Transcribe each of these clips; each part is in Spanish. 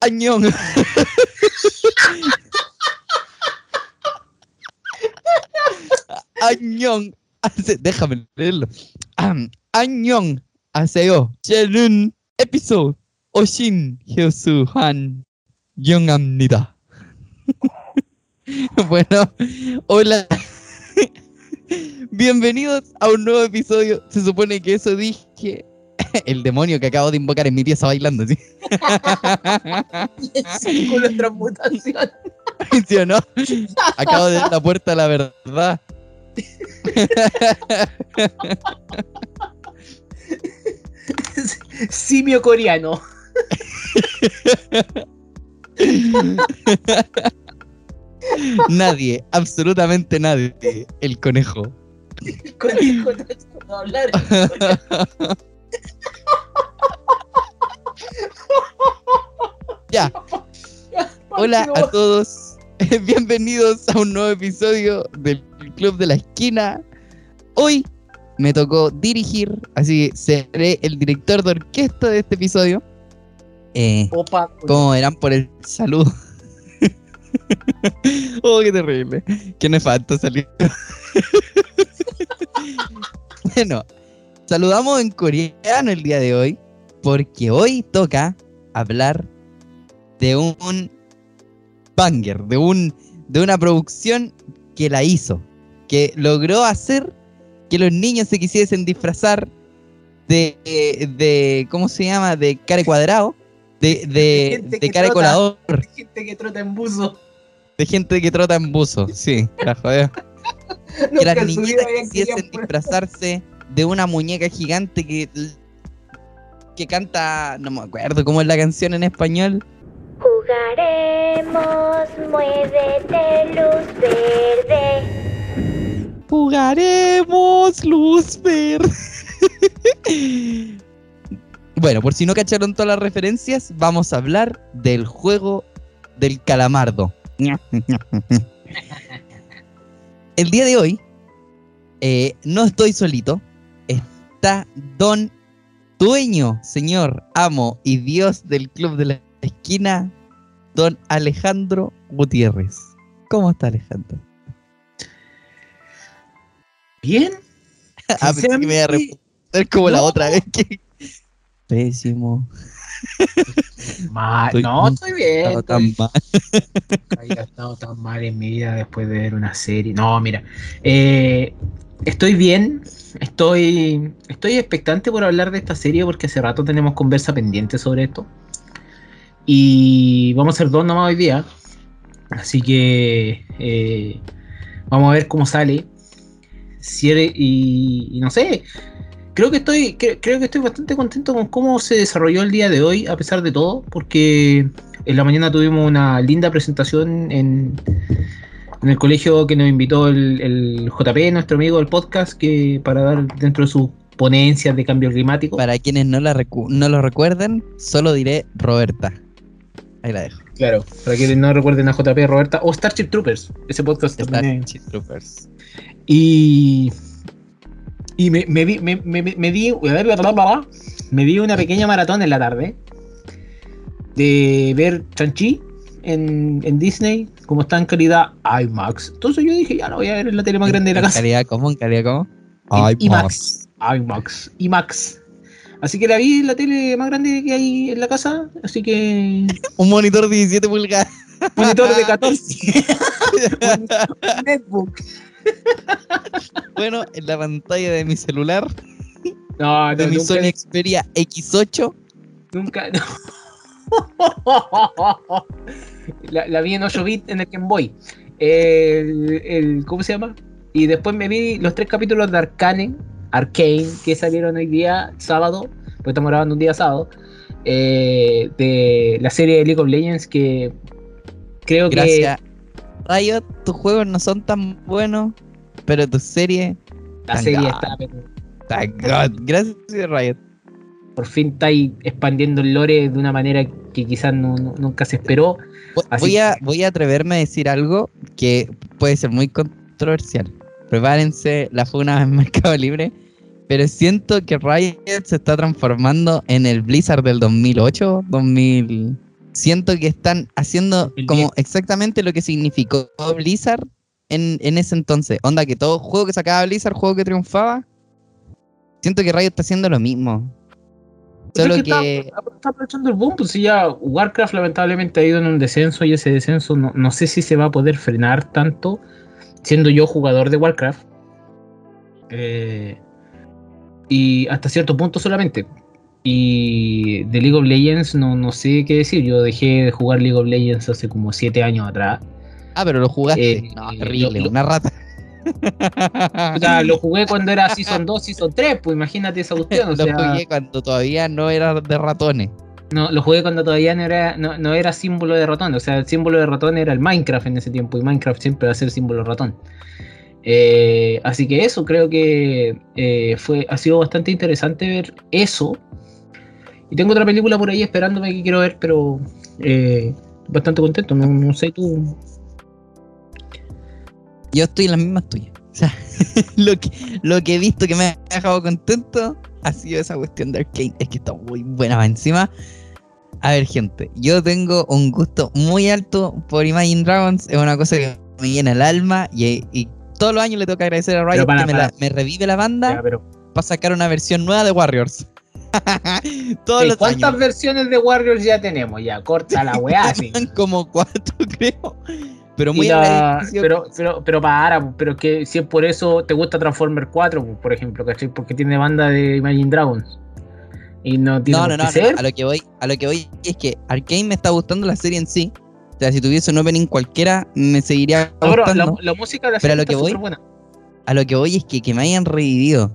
Añón. Añón. Déjame leerlo. Añón. Aseo. Chelun. Episode. Oshin. Hyosu Han. Yongamnida. bueno, hola. Bienvenidos a un nuevo episodio. Se supone que eso dije. El demonio que acabo de invocar en mi pieza bailando, ¿sí? Círculo de transmutación. ¿Sí o no? Acabo de dar la puerta a la verdad. Simio coreano. Nadie, absolutamente nadie. El conejo. Conejo no hablar. Ya, hola a todos. Bienvenidos a un nuevo episodio del Club de la Esquina. Hoy me tocó dirigir, así que seré el director de orquesta de este episodio. Eh, Opa. como verán por el saludo. oh, qué terrible. Qué nefasto salió. bueno, saludamos en coreano el día de hoy, porque hoy toca hablar de un banger, de un de una producción que la hizo, que logró hacer que los niños se quisiesen disfrazar de, de ¿cómo se llama? de care cuadrado, de, de, de care trota. colador, Gente que trota en buzo. de gente que trota en buzo, sí, la joder. que las niñitas quisiesen disfrazarse de una muñeca gigante que que canta, no me acuerdo cómo es la canción en español. Jugaremos, muévete, luz verde. Jugaremos luz verde. bueno, por si no cacharon todas las referencias, vamos a hablar del juego del calamardo. El día de hoy, eh, no estoy solito. Está Don Dueño, señor, amo y Dios del Club de la Esquina, Don Alejandro Gutiérrez. ¿Cómo está Alejandro? Bien. Ah, pensé que me iba a responder como la otra vez que. Pésimo. mal. Estoy No, estoy bien. estaba tan mal. Había estado tan mal en mi vida después de ver una serie. No, mira. eh, estoy bien. Estoy, estoy expectante por hablar de esta serie porque hace rato tenemos conversa pendiente sobre esto. Y vamos a hacer dos nomás hoy día. Así que eh, vamos a ver cómo sale. Si eres- y, y no sé. Creo que estoy. cre- creo que estoy bastante contento con cómo se desarrolló el día de hoy, a pesar de todo. Porque en la mañana tuvimos una linda presentación en, en el colegio que nos invitó el, el JP, nuestro amigo del podcast, que para dar dentro de sus ponencias de cambio climático. Para quienes no, la recu- no lo recuerden, solo diré Roberta. Ahí la dejo. Claro, para que no recuerden a JP Roberta o Starship Troopers, ese podcast también. Starship Troopers. Y. Y me, me, vi- me, me, me di. Me di una pequeña maratón en la tarde. De ver Chanchi en, en Disney. Como está en calidad IMAX. Entonces yo dije, ya lo voy a ver en la tele más grande de la ¿En casa. calidad cómo? ¿En calidad cómo? En IMAX. IMAX. IMAX. Así que la vi en la tele más grande que hay en la casa. Así que. Un monitor de 17 pulgadas. Monitor de 14. Un netbook. bueno, en la pantalla de mi celular, No, no, de mi nunca- Sony Xperia X8. Nunca. no. la, la vi en 8 bits en el Game Boy. El, el- ¿Cómo se llama? Y después me vi los tres capítulos de Arcane, Arcane, que salieron hoy día, sábado, porque estamos grabando un día sábado, eh, de la serie de League of Legends que creo que Gracias. Riot, tus juegos no son tan buenos, pero tu serie la serie God. está pero Thank God. Gracias, Riot. Por fin está ahí expandiendo el lore de una manera que quizás no- no- nunca se esperó. Voy- Así Voy a, voy a atreverme a decir algo que puede ser muy controversial. Prepárense la funa en Mercado Libre. Pero siento que Riot se está transformando en el Blizzard del 2008, 2000, siento que están haciendo como exactamente lo que significó Blizzard en, en ese entonces. Onda que todo juego que sacaba Blizzard, juego que triunfaba, siento que Riot está haciendo lo mismo. Solo es que, está, está aprovechando el boom, pues si ya Warcraft lamentablemente ha ido en un descenso y ese descenso no, no sé si se va a poder frenar tanto, siendo yo jugador de Warcraft. Eh, y hasta cierto punto solamente. Y de League of Legends no, no sé qué decir, yo dejé de jugar League of Legends hace como 7 años atrás. ah, pero lo jugaste. Eh, no, lo- terrible, lo- una rata. O sea, lo jugué cuando era Season 2, Season 3, pues imagínate esa cuestión. O lo sea, jugué cuando todavía no era de ratones. No, lo jugué cuando todavía no era, no, no era símbolo de ratón. O sea, el símbolo de ratón era el Minecraft en ese tiempo. Y Minecraft siempre va a ser símbolo de ratón. Eh, así que eso, creo que eh, fue, ha sido bastante interesante ver eso. Y tengo otra película por ahí esperándome que quiero ver, pero eh, bastante contento. No, no sé tú. Yo estoy en las mismas tuyas. O sea, lo que, lo que he visto que me ha dejado contento ha sido esa cuestión de Arcane. Es que está muy buena encima. A ver, gente, yo tengo un gusto muy alto por Imagine Dragons. Es una cosa que me llena el alma y, y todos los años le tengo que agradecer a Riot para, que me, la- me revive la banda Ya, pero, para sacar una versión nueva de Warriors. todos Ey, los ¿Cuántas años. versiones de Warriors ya tenemos? Ya, corta la weá. como cuatro, creo. Pero muy la- pero, pero, pero para, pero es que si es por eso te gusta Transformer 4, pues, por ejemplo, ¿cachai? Porque tiene banda de Imagine Dragons. Y no tiene No, no, no. A lo que voy, a lo que voy es que Arkane me está gustando la serie en sí. O sea, si tuviese un opening cualquiera, me seguiría pero la, gustando. la música de la Pero a serie lo que voy- superbuena. A lo que voy es que, que me hayan revivido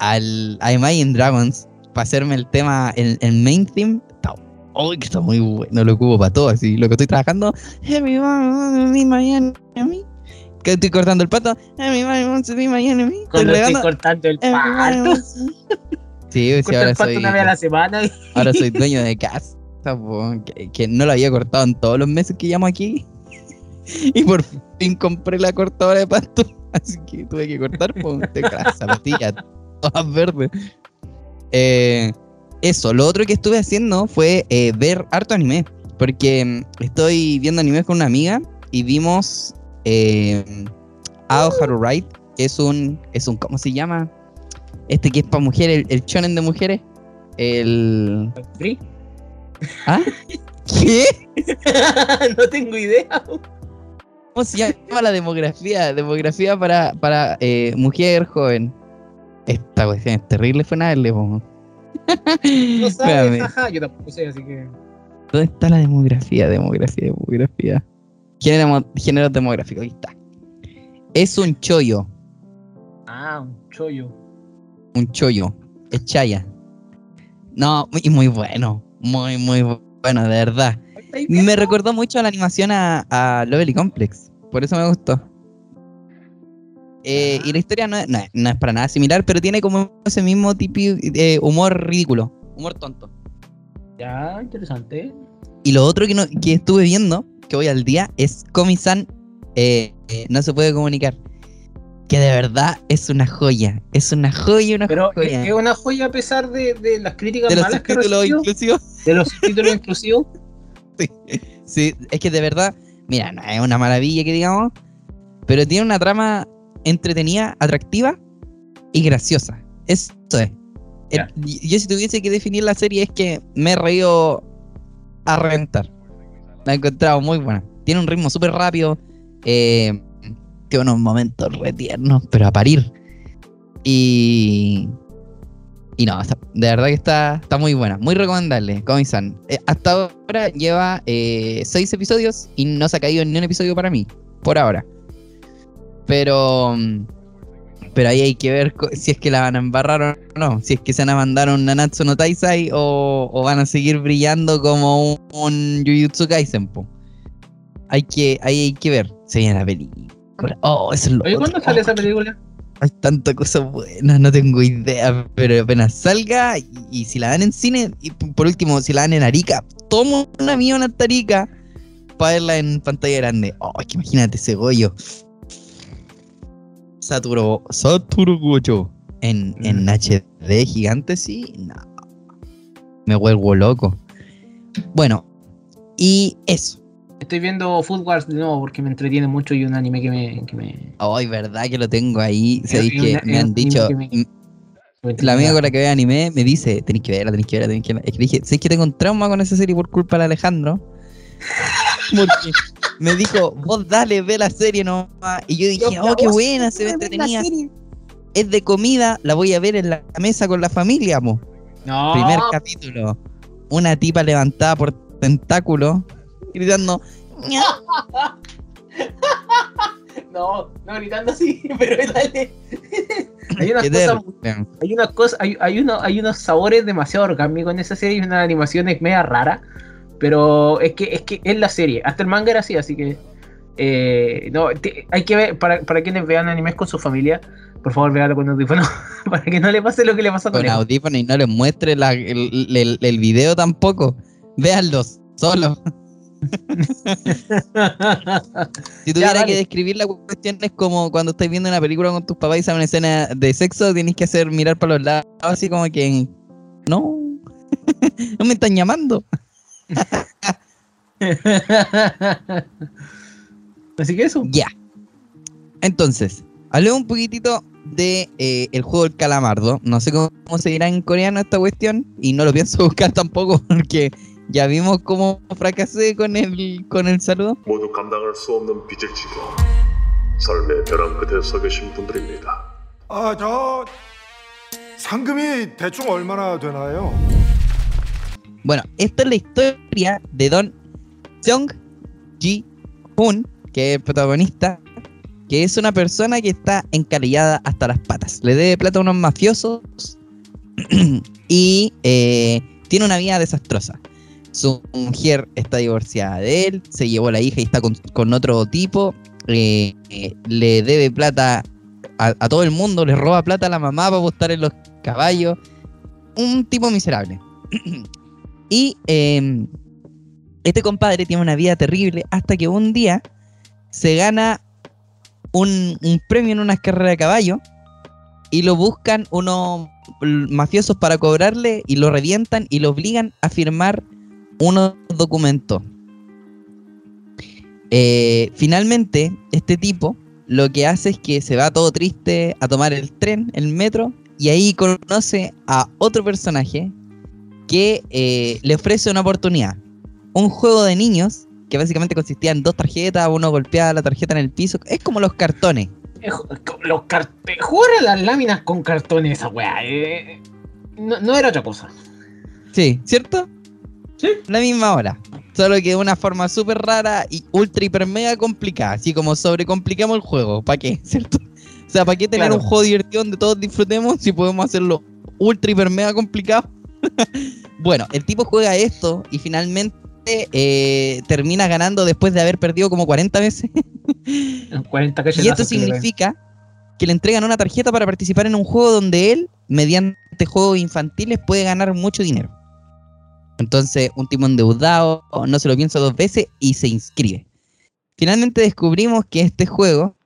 al, a Imagine Dragons para hacerme el tema, el, el main theme. Uy, que está muy bueno, lo ocupo para todo. Así, lo que estoy trabajando. Everybody, my enemy. Que estoy cortando el pato. Wants to be my enemy. Estoy Cuando estoy cortando el Everybody pato. Sí, ahora el pato soy, una vez a la semana. y- ahora soy dueño de casa, que, que no lo había cortado en todos los meses que llamo aquí. Y por fin compré la cortadora de pasto. Así que tuve que cortar por las zapatillas todas verdes. Eh, eso, lo otro que estuve haciendo fue eh, ver harto anime. Porque mm, estoy viendo anime con una amiga y vimos eh, Ao Haru Ride, que es un, es un, ¿cómo se llama? Este que es para mujeres, el, el shonen de mujeres. El... ¿Free? ¿Ah? ¿Qué? no tengo idea. ¿Cómo se llama la demografía? Demografía para, para eh, mujer joven. Esta cuestión es terrible, fue nada, po. No sabes, ajá, yo tampoco sé, así que. ¿Dónde está la demografía? Demografía, demografía. Género, género demográfico, ahí está. Es un chollo, Ah, un chollo. un chollo. Es chaya. No, y muy bueno. Muy, muy bueno, de verdad. Me recordó mucho a la animación a, a Lovely Complex. Por eso me gustó. Eh, y la historia no es, no es- no es para nada similar, pero tiene como ese mismo tipo de humor ridículo. Humor tonto. Ya, interesante. Y lo otro que, no- que estuve viendo, que voy al día, es Komi-san eh, eh, no se puede comunicar. Que de verdad es una joya. Es una joya, una Pero es joya. es una joya a pesar de, de las críticas de los malas que subtítulos recibió. inclusivos. De los subtítulos inclusivos. Sí, es que de verdad, mira, no es una maravilla que digamos, pero tiene una trama entretenida, atractiva y graciosa. Eso es. El- yo si tuviese que definir la serie es que me he reído a reventar. La he encontrado muy buena. Tiene un ritmo súper rápido. eh, tiene unos momentos re tiernos, pero a parir. Y... Y no, está- de verdad que está, está muy buena, muy recomendable, Komi-san. Eh, hasta ahora lleva eh, seis episodios y no se ha caído ni un episodio para mí, por ahora. Pero pero ahí hay que ver si es que la van a embarrar o no, si es que se van a mandar un Nanatsu no Taisai o, o van a seguir brillando como un, un Jujutsu Kaisen. po. Hay que, ahí hay que ver. Se viene la película. Oh, eso es lo Oye, otro. ¿cuándo sale esa película? hay tanta cosa buena, no tengo idea, pero apenas salga y, y si la dan en cine, y por último, si la dan en Arica, tomo un avión hasta Arica para verla en pantalla grande. Oh, es que imagínate ese Goyo. Saturo, Saturo Goyo. En, en Mm. HD gigante, sí, no. Me vuelvo loco. Bueno, Y eso. Estoy viendo Food Wars de nuevo porque me entretiene mucho y un anime que me. Que me, Ay, verdad que lo tengo ahí. Es que una- me han dicho. me- La amiga con la que ve anime me dice: Tenéis que verla, tenéis que verla, tenéis que verla. Es que dije: ¿Sabéis que tengo un trauma con esa serie por culpa de Alejandro? Porque me dijo: Vos dale, ve la serie nomás. Y yo dije: Yo- Oh, qué buena, se ve entretenida. Es de comida, la voy a ver en la mesa con la familia, mo. No, Primer capítulo. Una tipa levantada por tentáculos, gritando. No, no gritando así, pero dale. hay unas cosas hay unas cosas, hay, hay, uno, hay unos sabores demasiado orgánicos en esa serie y unas animaciones media rara, pero es que es que es la serie, hasta el manga era así, así que eh, no, te- hay que ver, para, para quienes vean animes con su familia, por favor véanlo con audífono, para que no le pase lo que le pasó con Con audífono y no les muestre la- el, el- el video tampoco. Véanlos, solo. Si tuviera que describir la cuestión es como cuando estáis viendo una película con tus papás y sale una escena de sexo, tienes que hacer mirar para los lados, así como que no, no me están llamando. así que eso. Ya. Entonces, hablemos un poquitito de eh, el juego del calamardo. No sé cómo, cómo se dirá en coreano esta cuestión y no lo pienso buscar tampoco porque ya vimos cómo fracasé con el con el saludo. Bueno, esta es la historia de Don Jung Ji Hoon, que es protagonista, que es una persona que está encalillada hasta las patas. Le debe plata a unos mafiosos y eh, tiene una vida desastrosa. Su mujer está divorciada de él, se llevó la hija y está con, con otro tipo. eh, eh, le debe plata a, a todo el mundo, le roba plata a la mamá para apostar en los caballos. Un tipo miserable. Y eh, este compadre tiene una vida terrible hasta que un día se gana un, premio en unas carreras de caballo y lo buscan unos mafiosos para cobrarle y lo revientan y lo obligan a firmar unos documentos. Eh, finalmente, este tipo lo que hace es que se va todo triste a tomar el tren, el metro, y ahí conoce a otro personaje que eh, le ofrece una oportunidad. Un juego de niños que básicamente consistía en dos tarjetas, uno golpeaba la tarjeta en el piso. Es como los cartones. Eh, Los cart- jugar a las láminas con cartones, esa weá. eh, no, no era otra cosa. Sí, ¿cierto? Sí. La misma hora. Solo que de una forma súper rara y ultra hiper mega complicada. Así como sobrecomplicamos el juego. ¿Para qué? ¿Cierto? O sea, ¿para qué tener Claro. un juego divertido donde todos disfrutemos si podemos hacerlo ultra hiper mega complicado? bueno, el tipo juega esto y finalmente eh, termina ganando después de haber perdido como 40 veces. 40 Y esto significa que le entregan una tarjeta para participar en un juego donde él, mediante juegos infantiles, puede ganar mucho dinero. Entonces, un tipo endeudado no se lo piensa dos veces y se inscribe. Finalmente descubrimos que este juego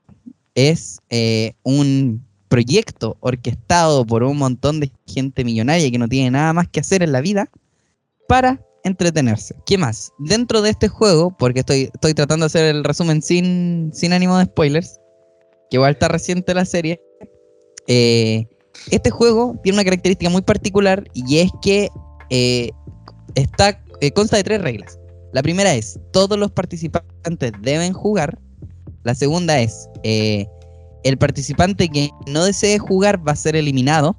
es eh, un proyecto orquestado por un montón de gente millonaria que no tiene nada más que hacer en la vida para entretenerse. ¿Qué más? Dentro de este juego, porque estoy, estoy tratando de hacer el resumen sin, sin ánimo de spoilers, que igual está reciente la serie, eh, este juego tiene una característica muy particular y es que eh, está, eh, consta de tres reglas. La primera es, todos los participantes deben jugar. La segunda es, el participante que no desee jugar va a ser eliminado.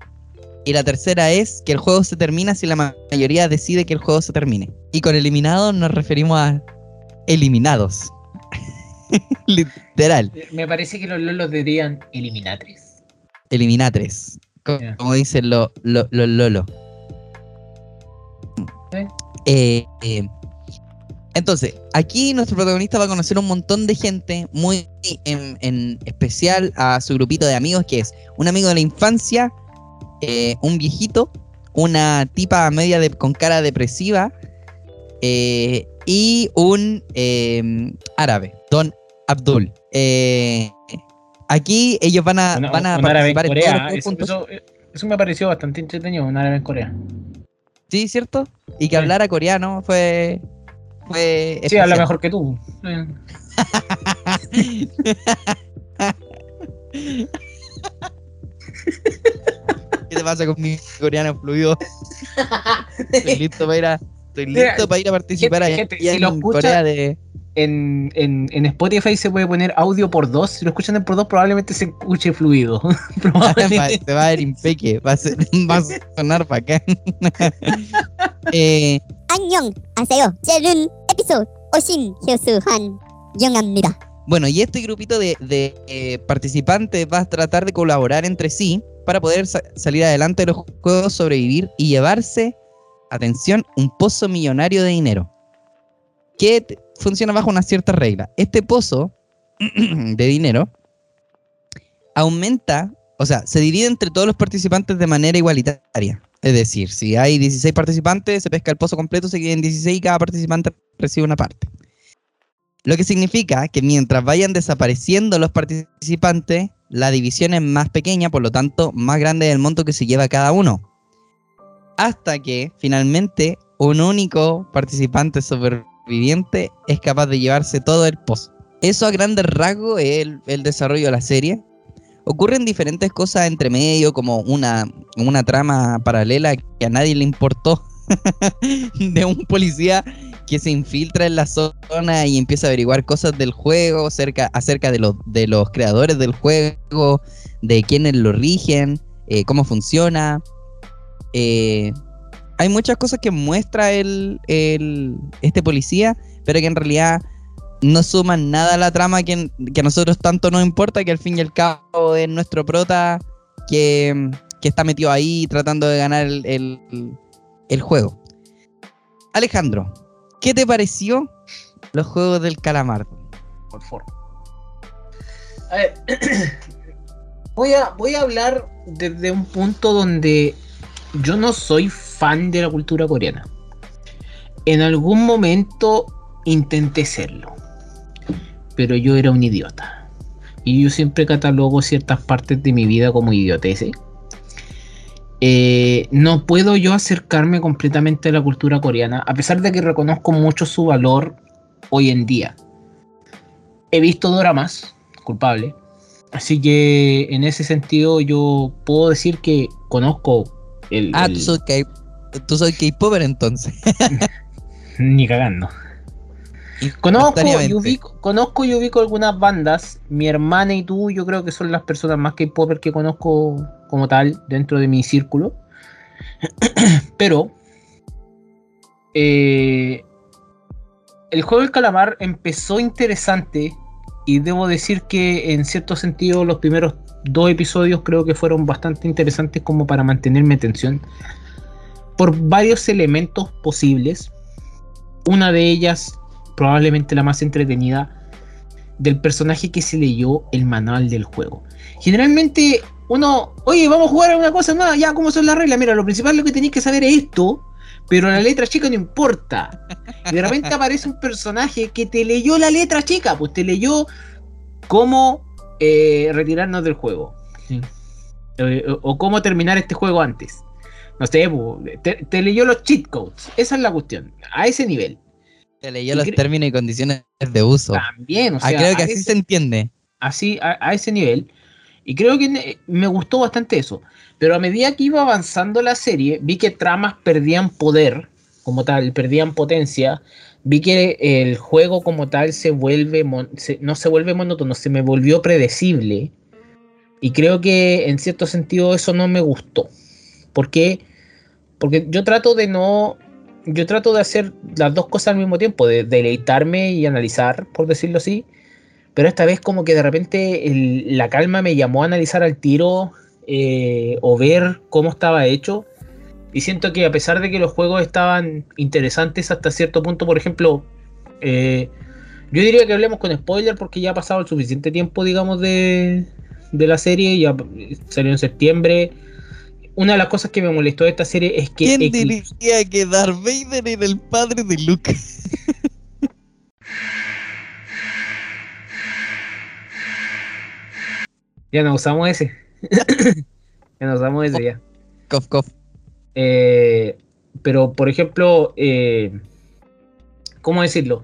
Y la tercera es que el juego se termina si la ma- mayoría decide que el juego se termine. Y con eliminados nos referimos a eliminados. Literal. Me parece que los lolos dirían eliminatres. Eliminatres. Como dicen los lo, lo- lolo. Sí. Eh, eh, entonces, aquí nuestro protagonista va a conocer un montón de gente, muy en, en especial a su grupito de amigos, que es un amigo de la infancia, eh, un viejito, una tipa media de- con cara depresiva eh, y un eh, árabe, Don Abdul. Eh, aquí ellos van a, Un- van a un árabe en participar en todos los Corea. Eso, eso- eso me pareció bastante entretenido, un árabe en Corea. Sí, ¿cierto? Y que Sí. hablara coreano fue fue. Sí, habla mejor que tú. ¿Qué te pasa con mi coreano fluido? Estoy listo para ir a, estoy Mira, listo para ir a participar gente, allá gente, si en Corea de. En, en, en Spotify se puede poner audio por dos. Si lo escuchan en por dos, probablemente se escuche fluido. te va a ver impeque, va a, ser- va a sonar bacán. eh, 안녕하세요. 젤룬 에피소드 오신 효수한 영합니다. bueno, y este grupito de, de, eh, participantes va a tratar de colaborar entre sí para poder sa- salir adelante de los juegos, sobrevivir y llevarse, atención, un pozo millonario de dinero. Que t- funciona bajo una cierta regla. Este pozo de dinero aumenta, o sea, se divide entre todos los participantes de manera igualitaria. Es decir, si hay 16 participantes, se pesca el pozo completo, se queden 16 y cada participante recibe una parte. Lo que significa que mientras vayan desapareciendo los participantes, la división es más pequeña, por lo tanto, más grande es el monto que se lleva cada uno. Hasta que finalmente un único participante superviviente es capaz de llevarse todo el pozo. Eso a grandes rasgos es el, el desarrollo de la serie. Ocurren diferentes cosas entre medio, como una, una trama paralela que a nadie le importó de un policía que se infiltra en la zona y empieza a averiguar cosas del juego acerca, acerca de, los, de los creadores del juego, de quiénes lo rigen, eh, cómo funciona. Eh, hay muchas cosas que muestra el, el- este policía, pero que en realidad no suman nada a la trama que, que a nosotros tanto nos importa, que al fin y al cabo es nuestro prota que, que está metido ahí tratando de ganar el, el- el juego. Alejandro, ¿qué te pareció los juegos del calamar? Por favor. A ver, voy a, voy a hablar desde un punto donde yo no soy fan de la cultura coreana. En algún momento intenté serlo, pero yo era un idiota. Y yo siempre catalogo ciertas partes de mi vida como idioteces. Eh, no puedo yo acercarme completamente a la cultura coreana, a pesar de que reconozco mucho su valor hoy en día. He visto doramas, culpable. Así que en ese sentido yo puedo decir que conozco el... Ah, el- tú soy K-Popper entonces. Ni cagando. Conozco y, ubico, conozco y ubico algunas bandas. Mi hermana y tú, yo creo que son las personas más K-Popper que conozco como tal dentro de mi círculo. Pero eh, el juego del calamar empezó interesante y debo decir que en cierto sentido los primeros dos episodios creo que fueron bastante interesantes como para mantenerme en tensión por varios elementos posibles. Una de ellas, probablemente la más entretenida, del personaje que se leyó el manual del juego. Generalmente uno, oye, vamos a jugar a una cosa nueva, ya, ¿cómo son las reglas? Mira, lo principal lo que tenéis que saber es esto, pero la letra chica no importa. Y de repente aparece un personaje que te leyó la letra chica, pues te leyó cómo eh, retirarnos del juego. Eh, o, o cómo terminar este juego antes. No sé, pues, te, te leyó los cheat codes. Esa es la cuestión. A ese nivel. Te leyó los términos y condiciones de uso. También, o sea, ah, creo que así ese- se entiende. así a, a ese nivel. Y creo que me gustó bastante eso. Pero a medida que iba avanzando la serie, vi que tramas perdían poder, como tal, perdían potencia. Vi que el juego como tal se vuelve, mon- se- no se vuelve monótono, se me volvió predecible. Y creo que en cierto sentido eso no me gustó. ¿Por qué? Porque yo trato de no... Yo trato de hacer las dos cosas al mismo tiempo, de deleitarme y analizar, por decirlo así. Pero esta vez como que de repente la calma me llamó a analizar al tiro eh, o ver cómo estaba hecho. Y siento que a pesar de que los juegos estaban interesantes hasta cierto punto, por ejemplo, eh, yo diría que hablemos con spoiler porque ya ha pasado el suficiente tiempo, digamos, de, de la serie, ya salió en septiembre. Una de las cosas que me molestó de esta serie es que... ¿Quién diría que Darth Vader era el padre de Luke? Ya no usamos ese. ya no usamos ese ya. Cof, cof. Eh, pero, por ejemplo, eh, ¿cómo decirlo?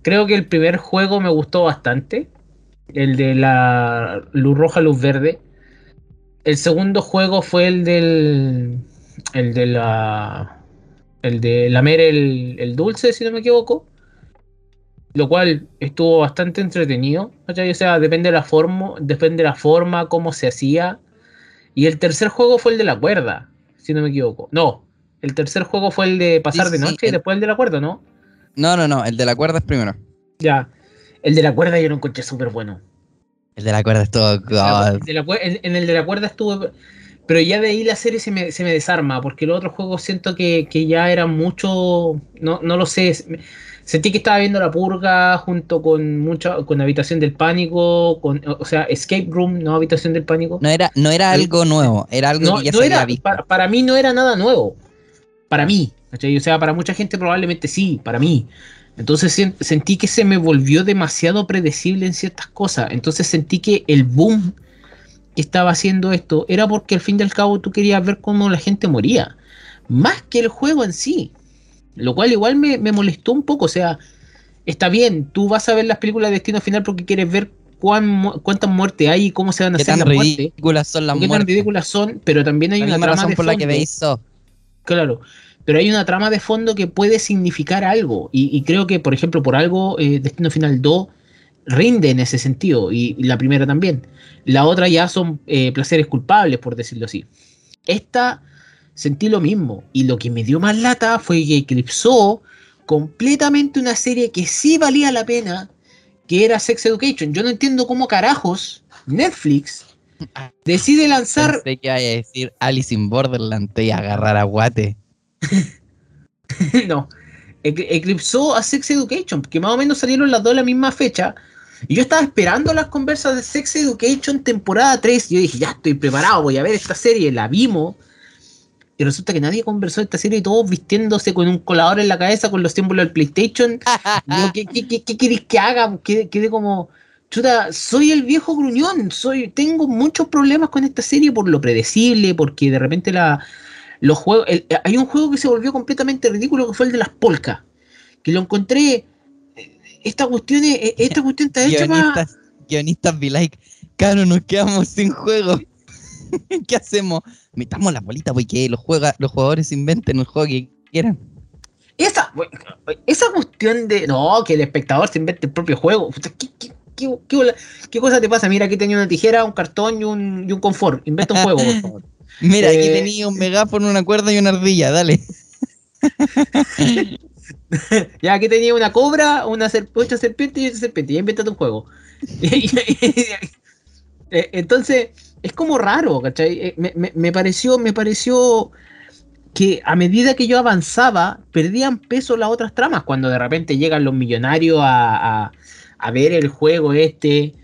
Creo que el primer juego me gustó bastante. El de la luz roja, luz verde. El segundo juego fue el del. El de la. El de lamer el, el dulce, si no me equivoco. Lo cual estuvo bastante entretenido. ¿cachai? O sea, depende de la forma, depende de la forma, cómo se hacía. Y el tercer juego fue el de la cuerda, si no me equivoco. No, el tercer juego fue el de pasar Sí, de sí, noche y después el de la cuerda, ¿no? No, no, no, el de la cuerda es primero. Ya. El de la cuerda yo lo encontré súper bueno. El de la cuerda es todo El de la- God. de la cue- en, el de la cuerda estuvo. Pero ya de ahí la serie se me, se me desarma, porque los otros juegos siento que, que ya eran mucho. No, no lo sé. Sentí que estaba viendo La Purga junto con mucho, con Habitación del Pánico, con, o sea, Escape Room, no Habitación del Pánico. No era, no era algo nuevo, era algo No, que ya no se era, había visto. para, para mí no era nada nuevo. Para mí. O sea, para mucha gente probablemente sí, para mí. Entonces sen- sentí que se me volvió demasiado predecible en ciertas cosas. Entonces sentí que el boom que estaba haciendo esto era porque al fin y al cabo tú querías ver cómo la gente moría. Más que el juego en sí. Lo cual igual me, me molestó un poco. O sea, está bien, tú vas a ver las películas de Destino Final porque quieres ver cuán cuántas muertes hay y cómo se van a ¿Qué hacer tan las muertes. ridículas son las ¿Qué tan muertes? ridículas son? Pero también hay la una misma trama razón de por la que veis Saw. Claro, pero hay una trama de fondo que puede significar algo. Y, y creo que, por ejemplo, por algo, eh, Destino Final 2 rinde en ese sentido. Y, y la primera también. La otra ya son eh, placeres culpables, por decirlo así. Esta sentí lo mismo. Y lo que me dio más lata fue que eclipsó completamente una serie que sí valía la pena, que era Sex Education. Yo no entiendo cómo carajos Netflix decide lanzar Pensé que iba a decir Alice in Borderland a agarrar a guate. no. Ec- Eclipsó a Sex Education, que más o menos salieron las dos a la misma fecha. Y yo estaba esperando las conversas de Sex Education temporada 3. Y yo dije, ya estoy preparado, voy a ver esta serie. La vimos. Y resulta que nadie conversó de esta serie y todos vistiéndose con un colador en la cabeza con los símbolos del PlayStation. Y yo, ¿qué, qué, qué, qué queréis que haga? Quedé, quedé como, chuta, soy el viejo gruñón. Soy, tengo muchos problemas con esta serie por lo predecible, porque de repente la, los juegos. el- hay un juego que se volvió completamente ridículo que fue el de las polcas. Que lo encontré. eh, Esta cuestión, es- esta cuestión está hecha para. Guionistas, be like, Caro, nos quedamos sin juego. ¿Qué hacemos? Metamos la bolita porque los, juega, los jugadores inventen el juego que quieran. Esa, esa cuestión de. No, que el espectador se invente el propio juego. ¿Qué, qué, qué- qué cosa te pasa? Mira, aquí tenía una tijera, un cartón y un, y un confort. Inventa un juego, por favor. Mira, aquí Eh, tenía un megáfono, una cuerda y una ardilla, dale. Ya, aquí tenía una cobra, una ser- ocho serpientes y ocho serpientes. Ya inventate un juego. Entonces, es como raro, ¿cachai? Eh, Me, me- me pareció, me pareció que a medida que yo avanzaba, perdían peso las otras tramas. Cuando de repente llegan los millonarios a, a- a ver el juego este,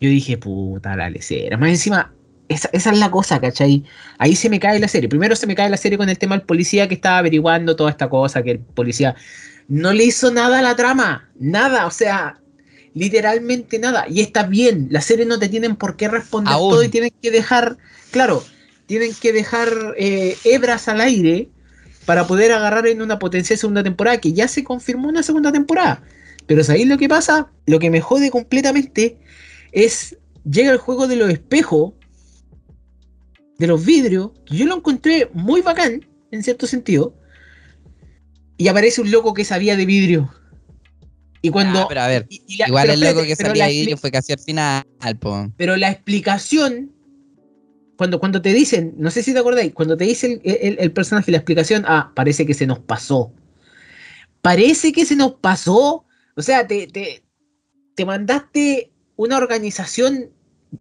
yo dije, puta la lecera. Más encima, esa, esa es la cosa, ¿cachai? Ahí se me cae la serie. Primero se me cae la serie con el tema del policía que estaba averiguando toda esta cosa, que el policía no le hizo nada a la trama, nada, o sea, literalmente nada. Y está bien, la serie no te tienen por qué responder Aún. todo y tienen que dejar, claro, tienen que dejar eh, hebras al aire para poder agarrar en una potencial segunda temporada, que ya se confirmó una segunda temporada. Pero ¿sabéis lo que pasa? Lo que me jode completamente es, llega el juego de los espejos, de los vidrios, yo lo encontré muy bacán, en cierto sentido, y aparece un loco que sabía de vidrio. Y cuando... Ah, pero a ver, y- y la- igual pero el loco espérate, que la de vidrio fue casi al final, po. Pero la explicación, cuando, cuando te dicen, no sé si te acordáis, cuando te dice el, el- el personaje la explicación, ah, parece que se nos pasó. Parece que se nos pasó. O sea, te, te, te mandaste una organización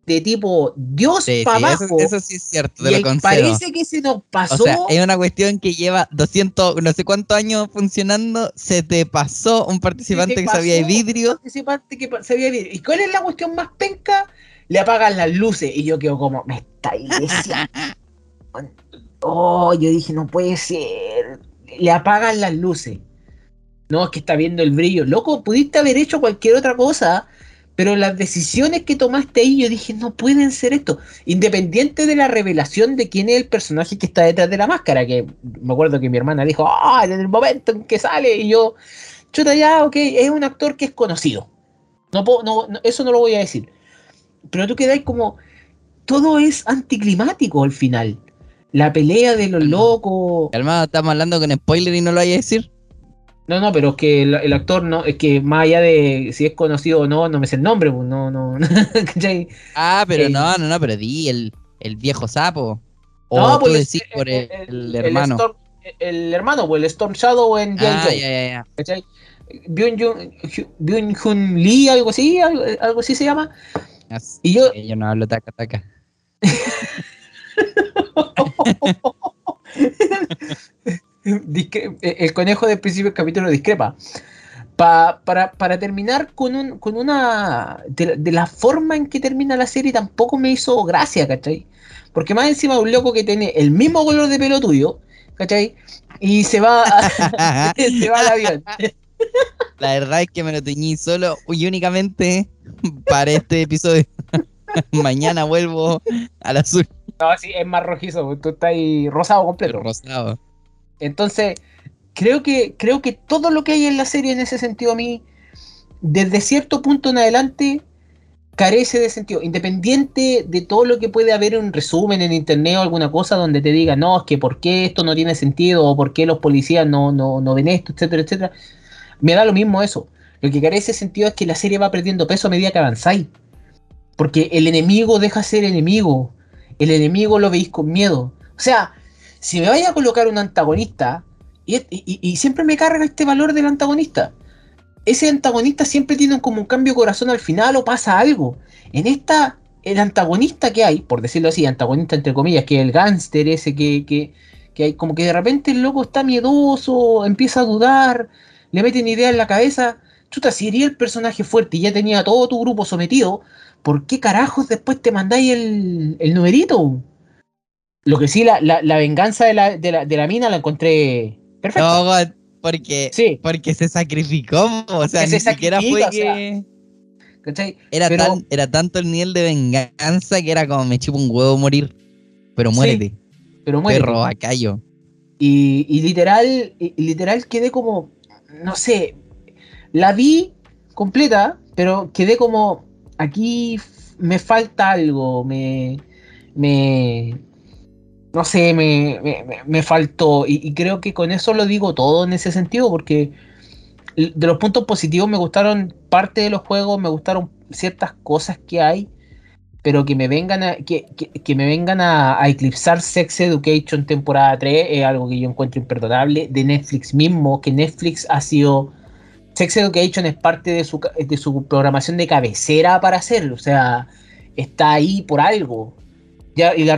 de tipo Dios Sí, para sí, abajo. eso, eso sí es cierto, te y lo el concedo. parece que se nos pasó. O sea, es una cuestión que lleva 200, no sé cuántos años funcionando, se te pasó un participante te que sabía de vidrio. participante que sabía vidrio. ¿Y cuál es la cuestión más penca? Le apagan las luces y yo quedo como, me estáis diciendo. Oh, yo dije, no puede ser. Le apagan las luces. No, es que está viendo el brillo. Loco, pudiste haber hecho cualquier otra cosa, pero las decisiones que tomaste ahí, yo dije, no pueden ser esto. Independiente de la revelación de quién es el personaje que está detrás de la máscara, que me acuerdo que mi hermana dijo, ah, en el momento en que sale, y yo chuta, ya, ok, es un actor que es conocido. No, puedo- no, no, eso no lo voy a decir. Pero tú quedáis como. Todo es anticlimático al final. La pelea de los locos. Hermano, estamos hablando con spoiler y no lo vaya a decir. No, no, pero es que el, el actor no, es que más allá de si es conocido o no, no me sé el nombre, pues no, no. ¿cachai? Ah, pero Eh, no, no, no, pero di el, el viejo sapo. O no, tú pues decís por el, el hermano. Storm, el hermano, pues el Storm Shadow en G.I. ah, ya, ya, ya. ¿cachai? Byung-Jun Byung-Hun Lee, algo así, algo, algo así se llama. Así Y yo, yo no hablo taca, taca. Eh, el conejo del principio del capítulo discrepa. Pa- para, para terminar con, un, con una. De, de la forma en que termina la serie tampoco me hizo gracia, ¿cachai? Porque más encima un loco que tiene el mismo color de pelo tuyo, ¿cachai? Y se va, a- se va al avión. La verdad es que me lo teñí solo y únicamente para este episodio. Mañana vuelvo al azul No, sí, es más rojizo, tú estás ahí rosado completo. rosado. Entonces, creo que, creo que todo lo que hay en la serie en ese sentido a mí, desde cierto punto en adelante, carece de sentido. Independiente de todo lo que puede haber un resumen en internet o alguna cosa donde te diga, no, es que por qué esto no tiene sentido, o por qué los policías no, no, no ven esto, etcétera, etcétera. Me da lo mismo eso. Lo que carece de sentido es que la serie va perdiendo peso a medida que avanzáis. Porque el enemigo deja ser enemigo. El enemigo lo veis con miedo. O sea, si me vaya a colocar un antagonista, y, siempre me carga este valor del antagonista. Ese antagonista siempre tiene como un cambio de corazón al final o pasa algo. En esta, el antagonista que hay, por decirlo así, antagonista entre comillas, que es el gángster ese que, que, que hay, como que de repente el loco está miedoso, empieza a dudar, le meten idea en la cabeza. Chuta, si eres el personaje fuerte y ya tenía todo tu grupo sometido, ¿por qué carajos después te mandáis el, el numerito? Lo que sí, la, la- la venganza de la, de, la, de la mina la encontré perfecta. No, God, porque, Sí, porque se sacrificó. O sea, ni se siquiera fue sacrifica, o sea, que. ¿cachai? Era, pero- tan, era tanto el nivel de venganza que era como me chupo un huevo morir. Pero muérete, Pero muere. perro acallo. Y, y literal, y- literal quedé como, no sé, la vi completa, pero quedé como, aquí me falta algo, me, me, no sé, me, me, me- faltó. Y, creo que con eso lo digo todo en ese sentido, porque de los puntos positivos me gustaron parte de los juegos, me gustaron ciertas cosas que hay, pero que me vengan a, que, que- me vengan a, eclipsar Sex Education temporada 3 es algo que yo encuentro imperdonable. De Netflix mismo, que Netflix ha sido. Sex Education es parte de su, de su programación de cabecera para hacerlo. O sea, está ahí por algo. Ya, y la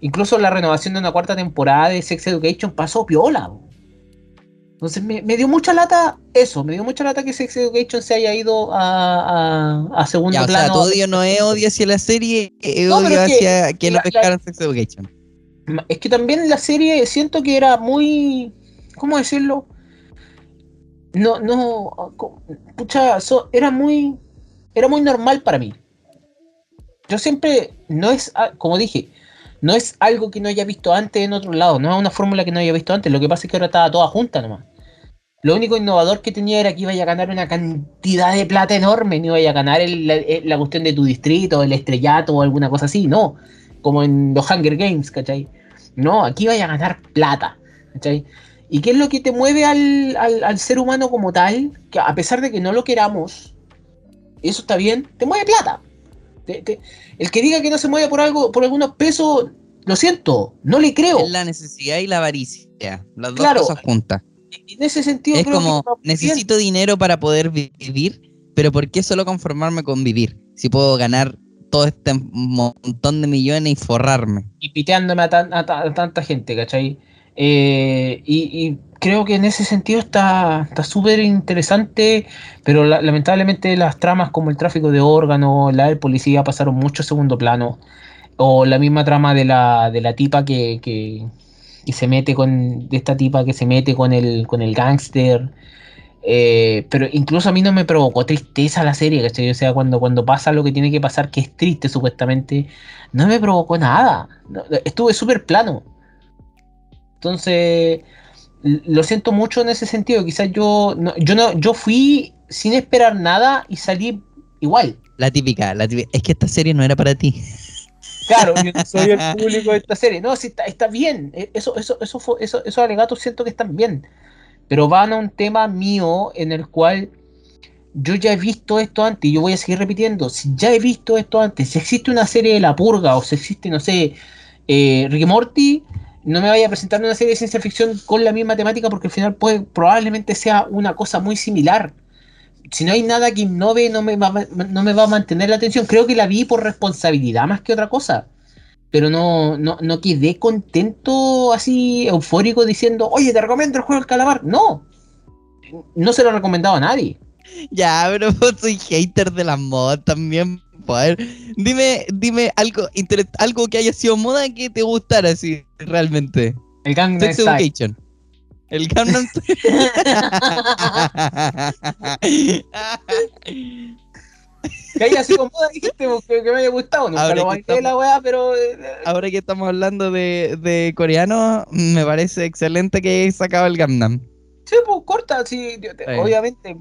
incluso la renovación de una cuarta temporada de Sex Education pasó piola. Entonces me, me dio mucha lata eso, me dio mucha lata que Sex Education se haya ido a, a, a segundo Ya, o sea, plano. tu odio no es odio hacia la serie, es No, odio que hacia que pescaron Sex Education. Es que también la serie siento que era muy. ¿Cómo decirlo? No, no. Pucha, so- era muy. Era muy normal para mí. Yo siempre. No es. a- Como dije. No es algo que no haya visto antes en otro lado. No es una fórmula que no haya visto antes. Lo que pasa es que ahora estaba toda junta nomás. Lo único innovador que tenía era que iba a ganar una cantidad de plata enorme. No iba a ganar el- la, cuestión de tu distrito, el estrellato o alguna cosa así. No. Como en los Hunger Games, ¿cachai? No, aquí vaya a ganar plata. ¿cachai? ¿Y qué es lo que te mueve al, al- al ser humano como tal? Que a pesar de que no lo queramos, eso está bien, te mueve plata. Te- te- el que diga que no se mueve por algo, por algunos pesos, lo siento, no le creo. Es la necesidad y la avaricia, las dos cosas juntas. En ese sentido, Es creo como, que necesito dinero para poder vi- vivir, pero ¿por qué solo conformarme con vivir? Si puedo ganar todo este montón de millones y forrarme. y piteándome a, tan- a ta- a tanta gente, ¿cachai? Eh, y, y creo que en ese sentido está súper interesante, pero la- lamentablemente las tramas como el tráfico de órganos, la del policía pasaron mucho a segundo plano, o la misma trama de la, de la tipa que, que, que se mete con, de esta tipa que se mete con el, con el gángster. Eh, pero incluso a mí no me provocó tristeza la serie, ¿cachai? O sea, cuando, cuando pasa lo que tiene que pasar, que es triste supuestamente, no me provocó nada. No, estuve súper plano. Entonces, lo siento mucho en ese sentido. Quizás yo no, yo no, yo fui sin esperar nada y salí igual. La típica, la típica. Es que esta serie no era para ti. Claro, yo no soy el público de esta serie. No, sí, está, está bien. Eh, Eso, eso, eso, fue- eso, esos alegatos siento que están bien. Pero van a un tema mío en el cual yo ya he visto esto antes y yo voy a seguir repitiendo. Si ya he visto esto antes, si existe una serie de La Purga o si existe, no sé, eh, Rick Morty, no me vaya a presentar una serie de ciencia ficción con la misma temática porque al final puede, probablemente sea una cosa muy similar. Si no hay nada que innove, no me, va, no me va a mantener la atención. Creo que la vi por responsabilidad más que otra cosa. Pero no, no, no quedé contento así, eufórico, diciendo, oye, te recomiendo el juego del calamar. No, no se lo he recomendado a nadie. Ya, pero soy hater de la moda también. Pues. Dime, dime algo, algo que haya sido moda que te gustara así, realmente. El Gangnam Style. Education. El Gangnam. Que haya sido moda, dijiste, vos, que, que me haya gustado. Nunca Ahora lo que banqué estamos- la weá, pero. eh, Ahora que estamos hablando de, de coreano, me parece excelente que hayas sacado el Gangnam. Sí, pues corta, sí, Sí. obviamente.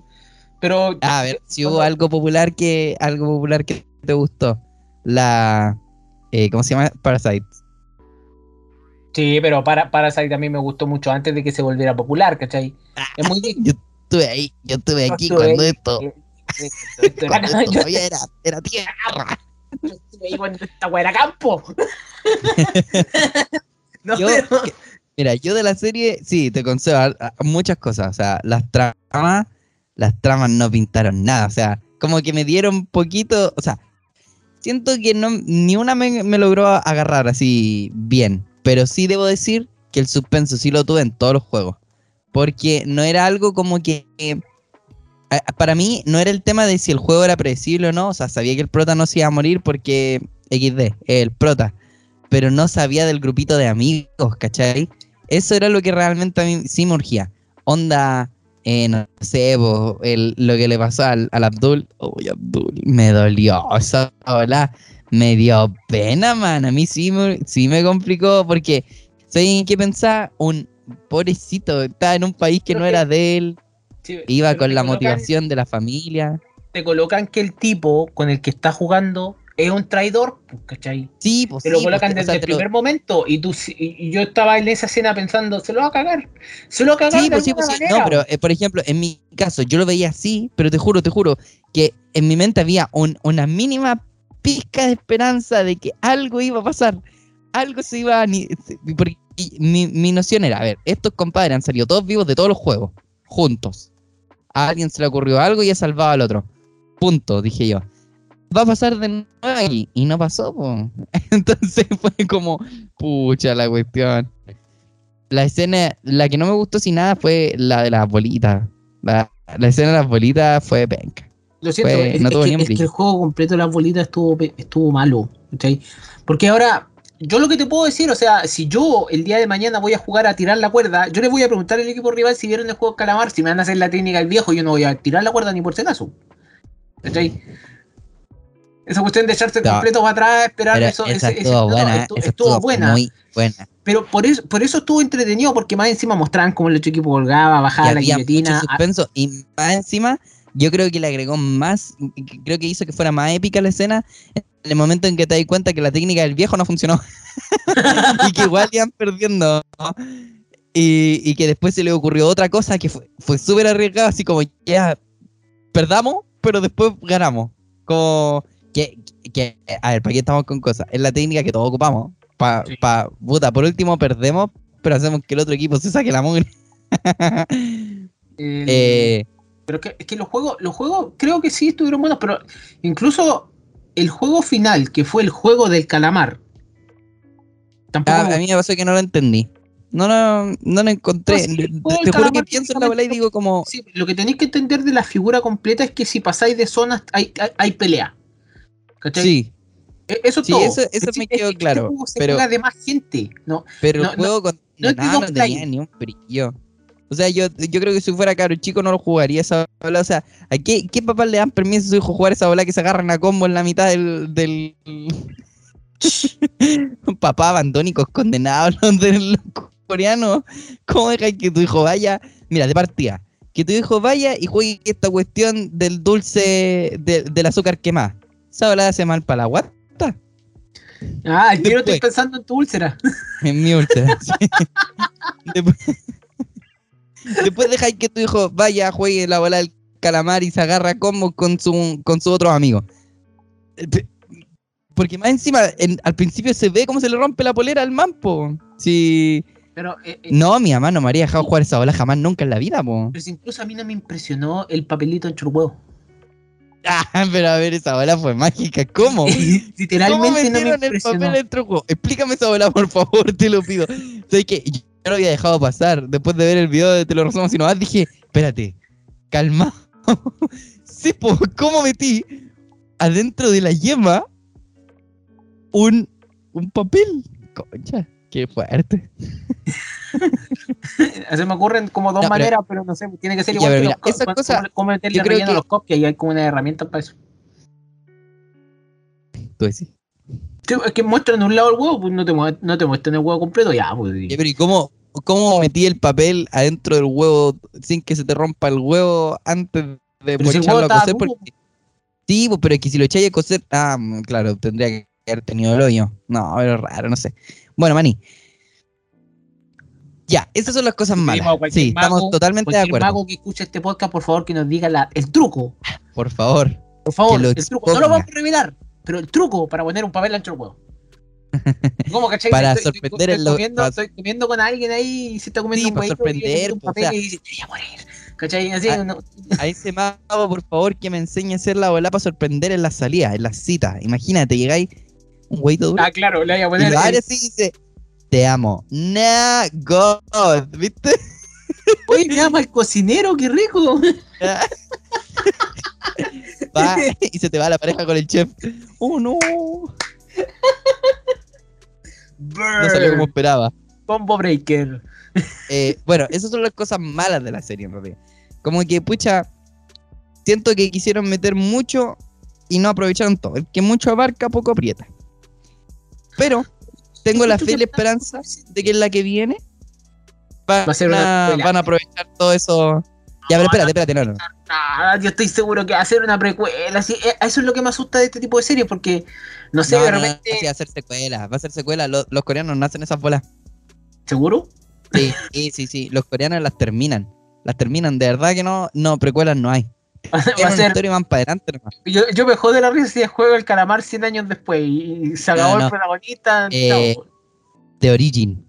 Pero. A ver, si hubo algo popular que algo popular que te gustó. La eh, ¿cómo se llama? Parasite. Sí, pero para, Parasite también me gustó mucho antes de que se volviera popular, ¿cachai? Es muy Yo estuve ahí, yo estuve Yo aquí estuve cuando ahí. esto, cuando esto yo todavía era, era tierra. estuve ahí cuando esta weá era campo. no, Yo, pero- que- mira, yo de la serie, sí, te concedo a- a- muchas cosas. O sea, las tramas, las tramas no pintaron nada. O sea, como que me dieron poquito. O sea, siento que no, ni una me, logró agarrar así bien. Pero sí debo decir que el suspenso sí lo tuve en todos los juegos. Porque no era algo como que. eh, para mí no era el tema de si el juego era predecible o no. O sea, sabía que el prota no se iba a morir porque XD, el prota pero no sabía del grupito de amigos, ¿cachai? Eso era lo que realmente a mí sí me urgía. Onda, eh, no sé, el- lo que le pasó al, al Abdul. Uy, Abdul, me dolió. Esa ola me dio pena, man. A mí sí me, sí me complicó porque, ¿sabes qué pensaba? Un pobrecito, estaba en un país que no era de él, Sí, iba con la colocan- motivación de la familia. Te colocan que el tipo con el que está jugando es un traidor, pues, ¿cachai? Sí, pues Te lo sí, colocan pues, o desde sea, el lo- primer momento y tú y yo estaba en esa escena pensando, se lo va a cagar. Se lo va a cagar Sí, de pues sí, alguna pues sí. manera. No, pero eh, por ejemplo, en mi caso, yo lo veía así, pero te juro, te juro, que en mi mente había un- una mínima pizca de esperanza de que algo iba a pasar. Algo se iba a. ni- Porque mi, mi noción era: a ver, estos compadres han salido todos vivos de todos los juegos, juntos. A alguien se le ocurrió algo y ha salvado al otro. Punto, dije yo. Va a pasar de nuevo aquí. Y no pasó, po. Entonces fue como, pucha la cuestión. La escena, la que no me gustó sin nada fue la de las bolitas. La, la escena de las bolitas fue penca. Lo siento, Fue- es, no es tuvo que, es que el juego completo de las bolitas estuvo, estuvo malo. ¿cachai? Porque ahora, yo lo que te puedo decir, o sea, si yo el día de mañana voy a jugar a tirar la cuerda, yo le voy a preguntar al equipo rival si vieron el juego Calamar, si me van a hacer la técnica del viejo, yo no voy a tirar la cuerda ni por si acaso. ¿Cachai? Esa cuestión de echarse No. completo para atrás, esperar Pero eso, esa ese- ese- estuvo no, no, buena, estu- esa estuvo estuvo buena. muy buena. Pero por eso, por eso estuvo entretenido, porque más encima mostraban cómo el otro equipo colgaba, Y bajaba la había guillotina. mucho suspenso y más encima yo creo que le agregó más, creo que hizo que fuera más épica la escena en el momento en que te das cuenta que la técnica del viejo no funcionó y que igual iban perdiendo y, y que después se le ocurrió otra cosa que fue, fue súper arriesgado, así como ya perdamos, pero después ganamos. Como que, que a ver, ¿para qué estamos con cosas? Es la técnica que todos ocupamos. Pa, Sí. pa, puta, por último perdemos, pero hacemos que el otro equipo se saque la mugre. El- Eh, Pero que, es que los juegos, los juegos creo que sí estuvieron buenos, pero incluso el juego final, que fue el juego del calamar, tampoco a, me a mí me pasó que no lo entendí. No lo, no lo encontré. No, sí, te juro que pienso en la bola y digo como... Sí, lo que tenéis que entender de la figura completa es que si pasáis de zonas hay, hay, hay pelea. ¿Cachai? Sí, E- Eso sí, todo. eso- eso Es me quedó es que claro, Este se pero- de más gente. ¿no? pero No, el juego con no nada no tenía ni un brillo. O sea, yo, yo creo que si fuera caro chico no lo jugaría esa bola. O sea, ¿a qué, qué papás le dan permiso a su hijo jugar esa bola que se agarran a combo en la mitad del... del... Papá abandónicos condenados los de los coreano, ¿cómo dejáis que tu hijo vaya? Mira, de partida, que tu hijo vaya y juegue esta cuestión del dulce, de- del azúcar quemado. ¿Esa le hace mal para la guata? Ah, yo no estoy pensando en tu úlcera. En mi úlcera. sí. Después, después dejáis que tu hijo vaya, juegue la bola del calamar y se agarra como con su con sus otros amigos. Eh, Porque más encima, en- al principio se ve cómo se le rompe la polera al mampo. Sí. Pero, eh, eh, No, mi mamá no me haría dejado jugar esa bola jamás nunca en la vida, po. pero si incluso a mí no me impresionó el papelito en huevo. Ah, pero a ver, esa bola fue mágica. ¿Cómo? ¿Cómo Literalmente no me metieron el papel del juego? Explícame esa bola, por favor, te lo pido. ¿Sabes qué? Yo no lo había dejado pasar. Después de ver el video de Te lo resumo si no más, dije, espérate, calma. sí, po, ¿cómo metí adentro de la yema un, un papel? Concha, qué fuerte. Se me ocurren como dos pero- maneras, pero no sé, tiene que ser igual que mira, los esa co- cosa, cómo- cómo meterle yo creo que- los cupcakes y hay como una herramienta para eso. Tú decís. Sí, es que muestran un lado el huevo, pues no te, no te muestran el huevo completo, ya, pues. Pero ¿y cómo, cómo metí el papel adentro del huevo sin que se te rompa el huevo antes de echarlo a cocer? Porque- Sí, pues, pero es que si lo echáis a cocer, ah, mm, claro, tendría que haber tenido el hoyo. No, pero raro, no sé. Bueno, Mani. Ya, esas son las cosas malas. a Sí, estamos mago- totalmente de acuerdo. mago que escuche este podcast, por favor, que nos diga la- el truco. Por favor. Por favor, el truco. No lo vamos a revelar, pero el truco para poner un papel ancho del huevo. ¿Cómo, cachai? Para Estoy- estoy- sorprender estoy en lo- comiendo, para- estoy comiendo con alguien ahí y se está comiendo Sí, un para y sorprender, un pues, o papel sea- y dice, te voy a morir. ¿Cachai? Así, Ah, no- A ese mago, por favor, que me enseñe a hacer la bola para sorprender en las salidas, en las citas. Imagínate, llegáis un huevito duro. Ah, claro, le voy a Y poner. lo abre el- así y dice, te amo. Nah, God, ¿viste? Uy, me llama el cocinero, qué rico. Va, y se te va la pareja con el chef. Oh, no. No salió como esperaba. Combo breaker. Eh, bueno, esas son las cosas malas de la serie, en realidad. Como que, pucha, siento que quisieron meter mucho y no aprovecharon todo. El que mucho abarca, poco aprieta. Pero tengo la fe y la esperanza de que en la que viene van, Va a ser una a, secuela. van a aprovechar todo eso. Ya, pero espérate, espérate, no, no. Ah, yo estoy seguro que va a ser una precuela. sí, eh, eso es lo que me asusta de este tipo de series, porque no sé, No, de no, no, repente. sí, va a ser secuela, va a ser secuela. Los, los coreanos no hacen esas bolas. ¿Seguro? Sí, sí, sí, sí. Los coreanos las terminan. Las terminan, de verdad que no, no, precuelas no hay. Va Es a una ser. historia y van para adelante nomás. Yo, yo me jode la risa si juego el calamar 100 años después y, y se acabó No, no. el protagonista. Eh. The Origin.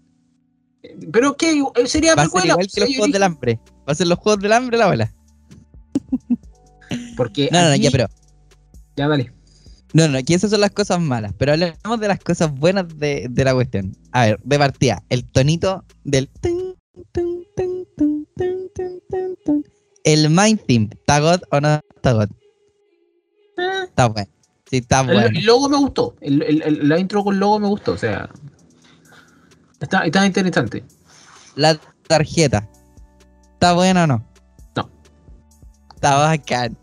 Pero qué, sería Va a ser precuela. igual que los juegos del hambre. Va a ser los juegos del hambre la bola. Porque No, no, ya, pero. Ya, dale. No, no, aquí esas son las cosas malas. Pero hablemos de las cosas buenas de, de la cuestión. A ver, de partida, el tonito del. tun, tun, tun, El Mind Theme. ¿Está God o no está God? Eh, Está bueno. Sí, está el, bueno. el logo me gustó. El, el- el- la intro con logo me gustó. O sea. Está, está interesante. La tarjeta. ¿Está buena o no? No. Está bacán.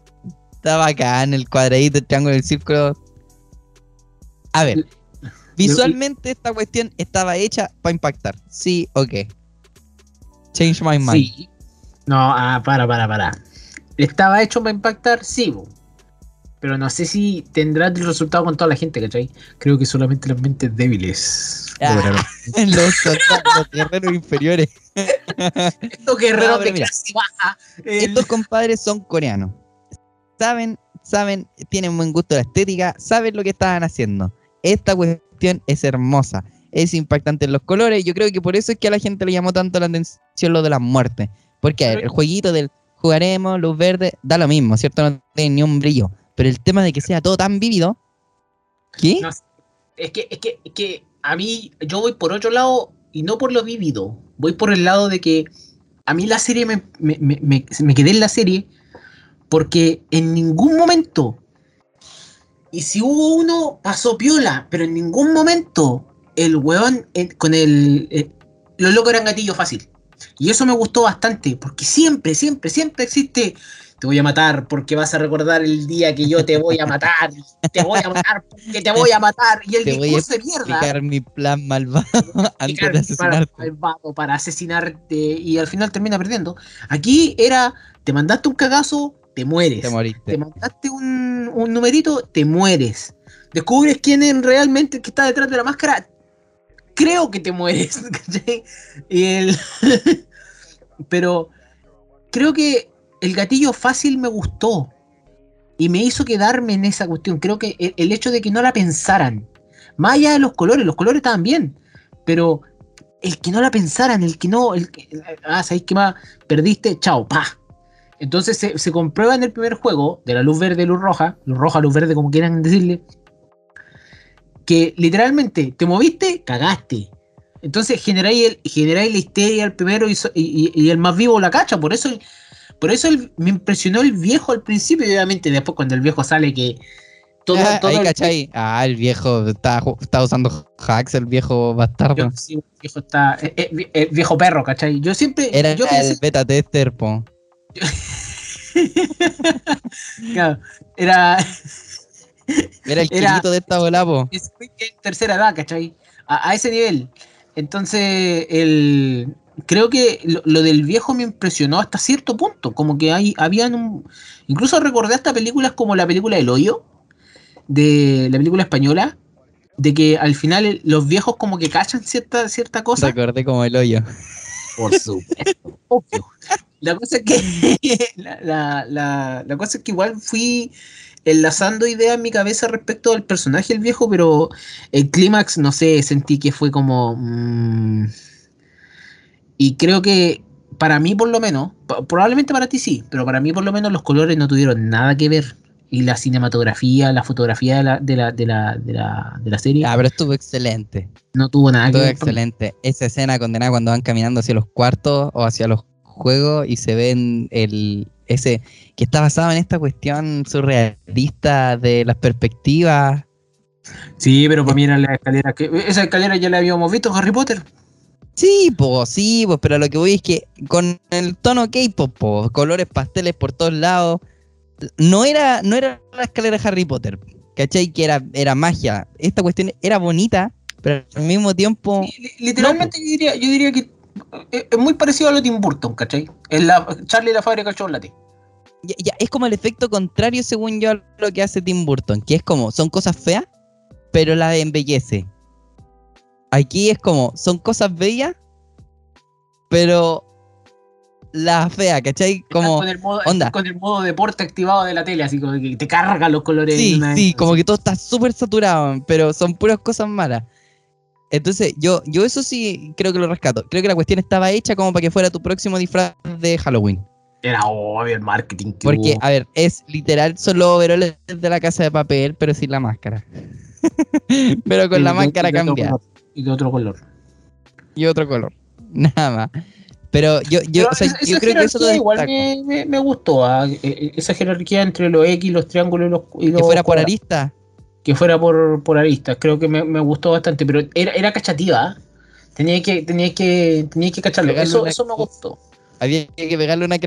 Está bacán el cuadradito, el triángulo, el círculo. A ver. Visualmente esta cuestión estaba hecha para impactar. Sí, ok. Change my mind. Sí. No, ah, para, para, para. ¿Estaba hecho para impactar? Sí, bo. pero no sé si tendrá el resultado con toda la gente, ¿cachai? Creo que solamente las mentes débiles Ah. los, los guerreros inferiores. Estos guerreros No, de mira. clase baja. el- Estos compadres son coreanos. Saben, saben, tienen buen gusto de la estética, saben lo que estaban haciendo. Esta cuestión es hermosa, es impactante en los colores. Yo creo que por eso es que a la gente le llamó tanto la atención lo de las muertes. Porque a ver, el jueguito del jugaremos, luz verde, da lo mismo, ¿cierto? No tiene ni un brillo. Pero el tema de que sea todo tan vívido. ¿Qué? No, es que, es que, es que a mí, yo voy por otro lado y no por lo vivido. Voy por el lado de que a mí la serie me, me, me- me- quedé en la serie porque en ningún momento, y si hubo uno, pasó piola, pero en ningún momento el weón con el. eh, los locos eran gatillo fácil. Y eso me gustó bastante, porque siempre, siempre, siempre existe. te voy a matar porque vas a recordar el día que yo te voy a matar. Te voy a matar porque te voy a matar. Y el Te voy a discurso de mierda. mi plan malvado antes de mi plan asesinarte. malvado para asesinarte y al final termina perdiendo. Aquí era, te mandaste un cagazo, te mueres. Te Te moriste. mandaste un, un numerito, te mueres. Descubres quién es realmente el que está detrás de la máscara, creo que te mueres. ¿cachai? Y el... Pero creo que el gatillo fácil me gustó. Y me hizo quedarme en esa cuestión. Creo que el, el hecho de que no la pensaran. Más allá de los colores, los colores estaban bien. Pero el que no la pensaran, el que no. El que, ah, ¿sabéis qué más? Perdiste, chao, pa. Entonces se, comprueba en el primer juego, de la luz verde luz roja, luz roja, luz verde, como quieran decirle, que literalmente te moviste, cagaste. Entonces generáis, el, generáis la histeria al primero y, so- y- el más vivo la cacha. Por eso, por eso el- me impresionó el viejo al principio y obviamente después cuando el viejo sale que todo, Ah, todo ahí, el- ¿cachai? Ah, el viejo está, está usando hacks, el viejo bastardo. sí, el viejo está, eh, eh, eh, viejo perro, ¿cachai? Yo siempre, Era yo el beta tester, po. claro, era, Era el Era- chiquito de esta bola, po. es en tercera edad, ¿cachai? A, a ese nivel. Entonces, el, creo que lo, lo del viejo me impresionó hasta cierto punto. Como que hay, habían un. Incluso recordé hasta películas como la película El Hoyo, de la película española, de que al final los viejos como que cachan cierta, cierta cosa. Recordé como el hoyo. Por supuesto. La cosa es que la, la- la- la cosa es que igual fui enlazando ideas en mi cabeza respecto al personaje del viejo, pero el clímax, no sé, sentí que fue como. mm, y creo que para mí, por lo menos, probablemente para ti sí, pero para mí, por lo menos, los colores no tuvieron nada que ver. Y la cinematografía, la fotografía de la, de la, de la, de la, de la serie Ah, pero estuvo excelente. no tuvo nada que Estuvo ver. con- excelente. Esa escena condenada cuando van caminando hacia los cuartos o hacia los juegos y se ven el ese que está basado en esta cuestión surrealista de las perspectivas. Sí, pero para mí eran las escaleras que. Esa escalera ya la habíamos visto en Harry Potter. Sí, pues, sí, pues, pero lo que voy es que con el tono K-pop, po, colores pasteles por todos lados, no era, no era la escalera de Harry Potter, ¿cachai? Que era, era magia. Esta cuestión era bonita, pero al mismo tiempo, Li- Literalmente yo, diría, yo diría que eh, es muy parecido a lo de Tim Burton, ¿cachai? Es la Charlie la fábrica de chocolate. ya, ya, es como el efecto contrario, según yo, a lo que hace Tim Burton, que es como, son cosas feas, pero las embellece. Aquí es como, son cosas bellas, pero la fea, ¿cachai? Como, con el modo, onda. con el modo deporte activado de la tele, así como que te carga los colores. Sí, sí, vez. como que todo está súper saturado, pero son puras cosas malas. Entonces, yo, yo eso sí creo que lo rescato. Creo que la cuestión estaba hecha como para que fuera tu próximo disfraz de Halloween. Era obvio el marketing que Porque, a ver, es literal solo overoles de la casa de papel, pero sin la máscara. pero con Y la de- máscara de cambiada. color, Y de otro color. Y otro color. Nada más. Pero yo, yo, Pero o sea, esa- yo esa creo que eso igual me, me, me gustó. ah, eh, eh, Esa jerarquía entre los X, los triángulos y los. y Que los fuera por cuadrados. arista. Que fuera por, por aristas. Creo que me, me gustó bastante, pero era, era cachativa. ¿ah? Tenía que, tenía que, tenía que cacharlo. Eso, una- eso me gustó. Había que pegarle una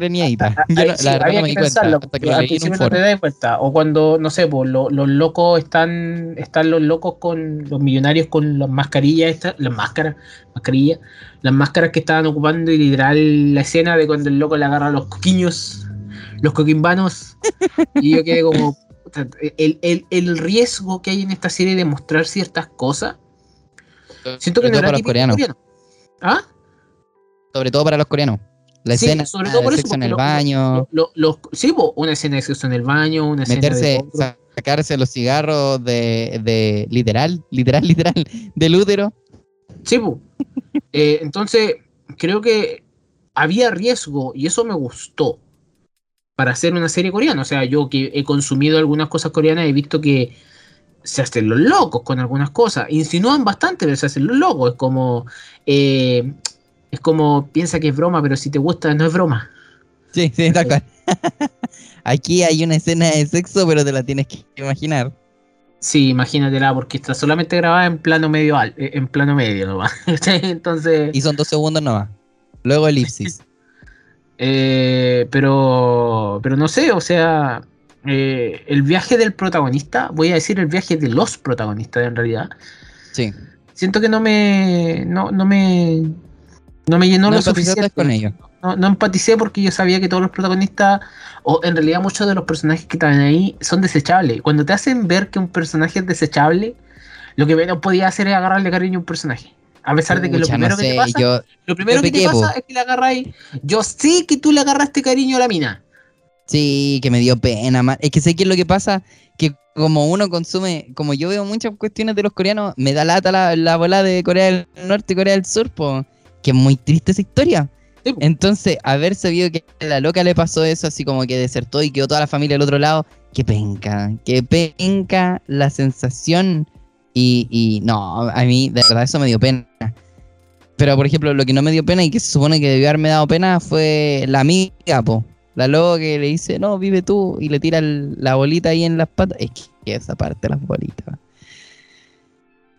no- sí, la había no me que pensarlo, Hasta que al principio no te das cuenta. O cuando, no sé, pues, lo- los locos están, están los locos con los millonarios con las mascarillas, estas, las máscaras, mascarillas, las máscaras que estaban ocupando y literal la escena de cuando el loco le agarra los coquiños, los coquimbanos, y yo quedé como, el, el, el riesgo que hay en esta serie de mostrar ciertas cosas, siento que Sobre no era para los coreanos. coreano. ¿Ah? Sobre todo para los coreanos. La Sí, escena sobre todo por de eso, sexo en el lo- baño, Lo- lo- sí, una escena de sexo en el baño, una escena meterse, de sacarse los cigarros de, de literal, literal, literal, del útero. Sí. Eh, entonces, creo que había riesgo y eso me gustó para hacer una serie coreana. O sea, yo que he consumido algunas cosas coreanas he visto que se hacen los locos con algunas cosas. Insinúan bastante, pero se hacen los locos. Es como, eh, es como, piensa que es broma, pero si te gusta no es broma. Sí, sí, tal cual. Aquí hay una escena de sexo, pero te la tienes que imaginar. Sí, imagínatela, porque está solamente grabada en plano medio eh, en plano medio nomás. Entonces, Y son dos segundos nomás. Luego elipsis. Eh, pero, pero no sé, o sea, eh, el viaje del protagonista, voy a decir el viaje de los protagonistas en realidad, Sí. siento que no me, no, no me, no me llenó No lo suficiente. con ellos. No, no empaticé porque yo sabía que todos los protagonistas, o en realidad muchos de los personajes que estaban ahí, son desechables. Cuando te hacen ver que un personaje es desechable, lo que menos podía hacer es agarrarle cariño a un personaje. A pesar de que lo primero no que te pasa, yo, lo primero que te pequé, pasa es que le agarráis. Yo sé que tú le agarraste cariño a la mina. Sí, que me dio pena, man. Es que sé que es lo que pasa, que como uno consume, como yo veo muchas cuestiones de los coreanos, me da lata la, la bola de Corea del Norte y Corea del Sur, po, que es muy triste esa historia. Sí. Entonces, haber sabido que a la loca le pasó eso, así como que desertó y quedó toda la familia al otro lado, que penca, que penca la sensación. Y, y no, a mí de verdad eso me dio pena. Pero, por ejemplo, lo que no me dio pena y que se supone que debió haberme dado pena fue la amiga, po. La loca que le dice, no, vive tú, y le tira la bolita ahí en las patas. Es que esa parte las bolitas.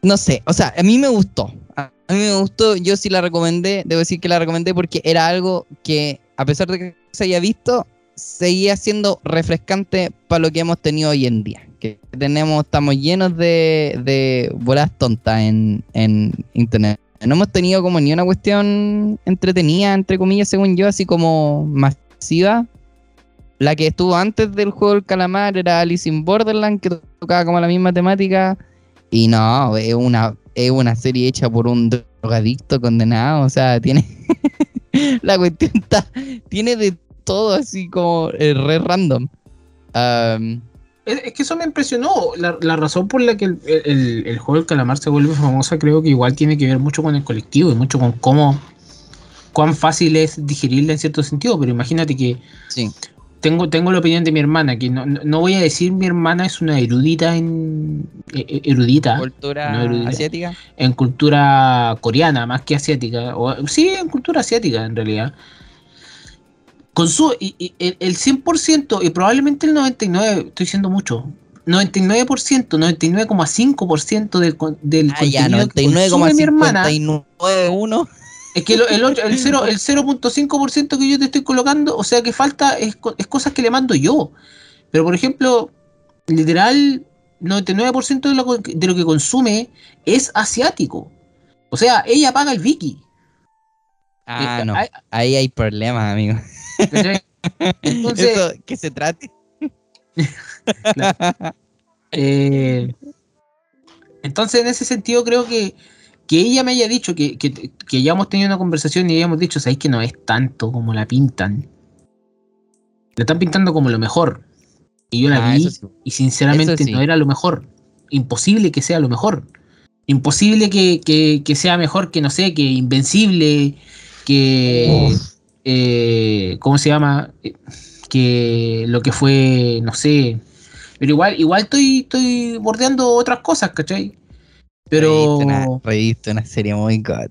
No sé, o sea, a mí me gustó. A mí me gustó, yo sí la recomendé, debo decir que la recomendé porque era algo que, a pesar de que se haya visto, seguía siendo refrescante para lo que hemos tenido hoy en día. Que tenemos, estamos llenos de, de bolas tontas en, en internet. No hemos tenido como ni una cuestión entretenida, entre comillas, según yo, así como masiva. La que estuvo antes del juego del calamar era Alice in Borderland, que tocaba como la misma temática. Y no, es una, es una serie hecha por un drogadicto condenado. O sea, tiene. la cuestión está. Tiene de todo así como eh, re random. Am, Es, es que eso me impresionó. La, la razón por la que el, el- el juego del calamar se vuelve famosa creo que igual tiene que ver mucho con el colectivo y mucho con cómo cuán fácil es digerirla en cierto sentido. Pero imagínate que sí. tengo, tengo la opinión de mi hermana, que no, no, voy a decir mi hermana es una erudita en eh, eh, erudita Cultura no erudita. asiática. en cultura coreana más que asiática, o sí, en cultura asiática en realidad. Con su, y- y el, el 100% y probablemente el 99%, estoy diciendo mucho, 99%, 99,5% del, del Ah, ya, contenido que consume mi hermana, 99,5991. es que el, el, el 0.5% que yo te estoy colocando, o sea que falta es, es cosas que le mando yo. Pero por ejemplo, literal, 99% de lo, de lo que consume es asiático. O sea, ella paga el Viki. Ah, Eh, no. hay- Ahí hay problemas, amigo. Entonces, Eso, que se trate. eh, entonces, en ese sentido, creo que, que ella me haya dicho que, que, que ya hemos tenido una conversación y hayamos dicho, sabéis que no es tanto como la pintan. La están pintando como lo mejor. Y yo la Ah, vi sí. y sinceramente sí. no era lo mejor. Imposible que sea lo mejor. Imposible que, que- que sea mejor que, no sé, que Invencible, que... eh, ¿Cómo se llama? Eh, Que lo que fue, no sé. Pero igual, igual estoy, estoy bordeando otras cosas, ¿cachai? Pero... Reviste una, serie muy god.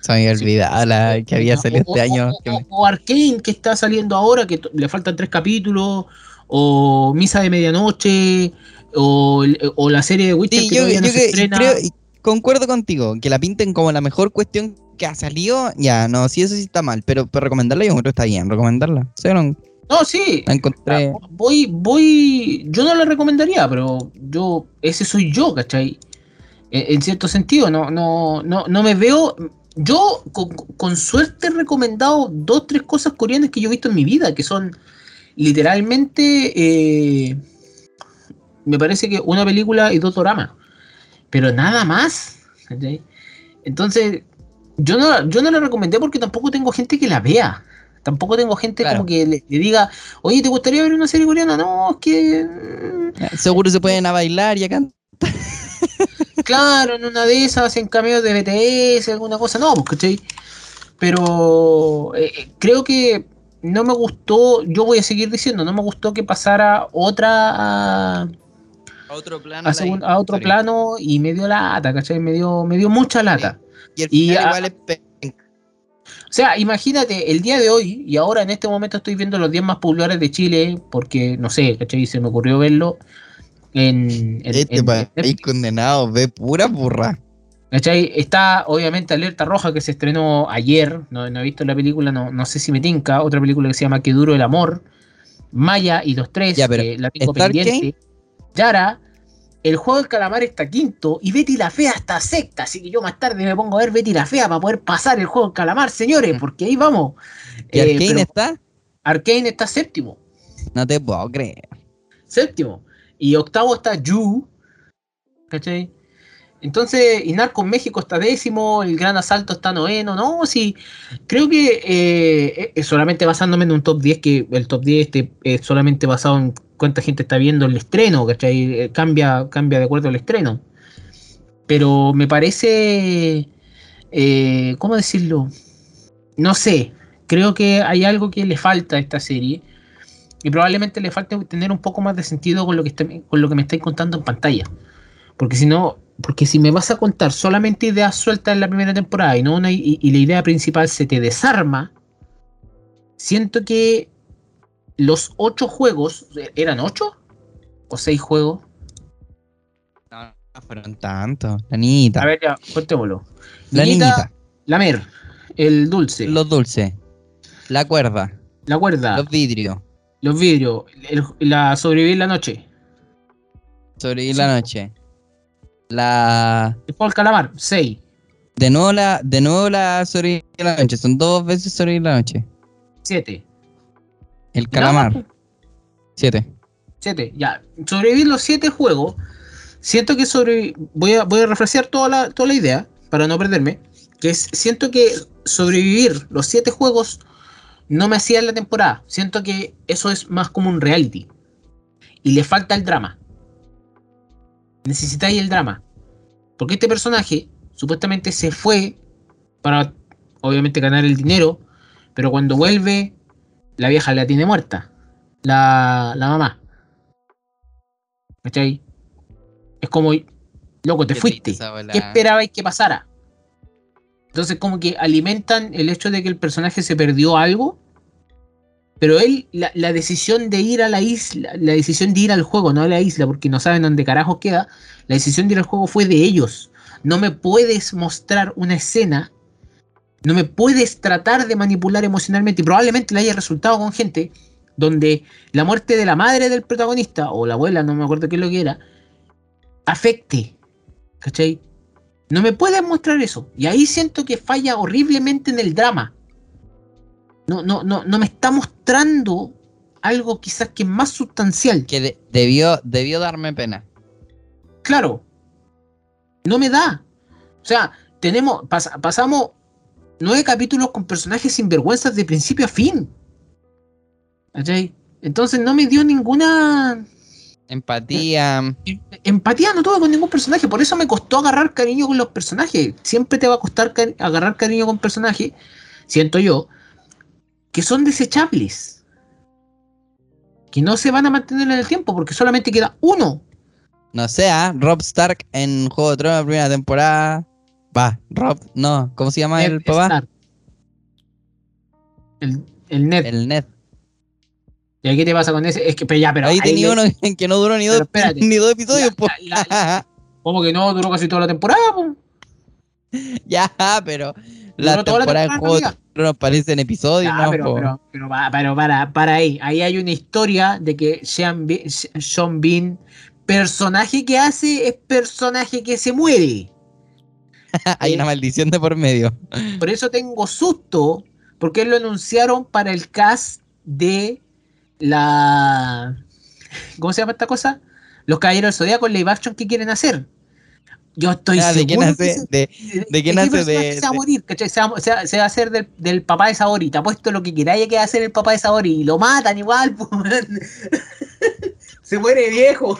Se me había Sí. olvidado la que había salido o- este año. O, o- Arcane que está saliendo ahora, que le faltan tres capítulos, o Misa de Medianoche, o, o la serie de Witcher Sí, que yo, todavía no se que- estrena. creo, concuerdo contigo, que la pinten como la mejor cuestión que ha salido. Ya, no, sí, eso sí está mal, pero, pero recomendarla yo creo que está bien, recomendarla. O no, No, sí. la encontré. Voy, voy. Yo no la recomendaría, pero yo, ese soy yo, ¿cachai? En, en cierto sentido, no, no, no, no me veo. Yo, con, con suerte, he recomendado dos, tres cosas coreanas que yo he visto en mi vida, que son literalmente. eh, me parece que una película y dos doramas. Pero nada más. ¿cachai? Entonces, yo no, yo no la recomendé porque tampoco tengo gente que la vea. Tampoco tengo gente Claro. como que le, le diga, oye, ¿te gustaría ver una serie coreana? No, es que. mm, Seguro se pueden a bailar y acá. Claro, en una de esas hacen cameos de BTS, alguna cosa, no, pues, ¿cachai? Pero eh, eh, creo que no me gustó, yo voy a seguir diciendo, no me gustó que pasara otra a, A otro plano. a segun- a otro plano y me dio lata, ¿cachai? Me dio, me dio mucha lata. Y el y final a- igual es pe- O sea, imagínate, el día de hoy, y ahora en este momento estoy viendo los 10 más populares de Chile, porque, no sé, ¿cachai? Se me ocurrió verlo en... en- Este en- país en- condenado, ve pura burra. ¿Cachai? Está obviamente Alerta Roja que se estrenó ayer, no, no he visto la película, no, no sé si me tinca, otra película que se llama Que duro el amor, Maya y los tres, Ya, pero, que la tengo ¿está pendiente, Yara, el juego del calamar está quinto y Betty la Fea está sexta, así que yo más tarde me pongo a ver Betty la Fea para poder pasar el juego del calamar, señores, porque ahí vamos. ¿Y Eh, Arcane pero está? Arcane está séptimo, No te puedo creer. séptimo, y octavo está You, ¿cachai? Entonces, y Narcos México está décimo, el Gran Asalto está noveno, no, sí, creo que eh, solamente basándome en un top 10, que el top 10 este, es solamente basado en cuánta gente está viendo el estreno, ¿cachai? Eh, Cambia, cambia de acuerdo al estreno. Pero me parece, eh, ¿cómo decirlo? No sé, creo que hay algo que le falta a esta serie y probablemente le falte tener un poco más de sentido con lo que, con lo que me estáis contando en pantalla. Porque si no, porque si me vas a contar solamente ideas sueltas en la primera temporada y no una y, y la idea principal se te desarma, siento que los ocho juegos, ¿eran ocho? ¿O seis juegos? No, no fueron tantos. La niñita. A ver, ya, contémoslo. la Niñita, niñita. La mer, el dulce, Los dulces. La cuerda. la cuerda, Los los, vidrios. vidrios, el- la sobrevivir la noche, Sobrevivir la noche. La. el juego del calamar, seis. De nuevo la. De nuevo la sobrevivir la noche. Son dos veces sobrevivir la noche. Siete. El calamar. Siete. Siete, ya. Sobrevivir los siete juegos. Siento que sobre. Voy a, voy a refrescar toda la, toda la idea para no perderme. Que es, siento que sobrevivir los siete juegos no me hacía en la temporada. Siento que eso es más como un reality. Y le falta el drama. Necesitáis el drama. Porque este personaje supuestamente se fue para obviamente ganar el dinero. Pero cuando vuelve, la vieja la tiene muerta. La, la mamá. ¿Cachai? Es como, loco, te fuiste. ¿Qué esperabais que pasara? Entonces, como que alimentan el hecho de que el personaje se perdió algo. Pero él, la, decisión de ir a la isla, la decisión de ir al juego, no a la isla, porque no saben dónde carajo queda, la decisión de ir al juego fue de ellos. No me puedes mostrar una escena, no me puedes tratar de manipular emocionalmente, y probablemente le haya resultado con gente donde la muerte de la madre del protagonista, o la abuela, no me acuerdo qué es lo que era, afecte. ¿Cachai? No me puedes mostrar eso. Y ahí siento que falla horriblemente en el drama. No, no, no, no me está mostrando algo quizás que es más sustancial. Que de- debió, debió darme pena. Claro. No me da. O sea, tenemos, pas- pasamos nueve capítulos con personajes sinvergüenzas de principio a fin. ¿Cachai? Entonces no me dio ninguna Empatía. empatía no tuve con ningún personaje, por eso me costó agarrar cariño con los personajes. Siempre te va a costar agarrar cariño con personajes, siento yo, que son desechables. Que no se van a mantener en el tiempo, porque solamente queda uno. No sé, ¿ah? Rob Stark en Juego de Tronos, la primera temporada. Va, Rob, no, ¿cómo se llama el Ned papá? Stark. El, el Ned. El Ned. ¿Y ahí qué te pasa con ese? Es que, pero ya, pero. Ahí ahí tenía le- uno en que no duró ni dos, ni dos episodios, La- po. la- la- ¿Cómo que no? Duró casi toda la temporada, po. ya, pero la temporada de Juego de. Tronos parecen episodios, pero, pero, pero, pa- pero para, para ahí. Ahí hay una historia de que Sean Be- Sean Bean, personaje que hace, es personaje que se muere. Hay una maldición de por medio. Por eso tengo susto, porque lo anunciaron para el cast de la. ¿Cómo se llama esta cosa? Los Caballeros del Zodíaco live action que quieren hacer. Yo estoy Ah, ¿De quién hace? se- De, ¿De quién hace? De- se va a morir, ¿cachai? Se va, se va- se va a hacer del, del papá de Saori. Te apuesto lo que queráis que va a hacer el papá de Saori. Y lo matan igual, pues. Se muere viejo.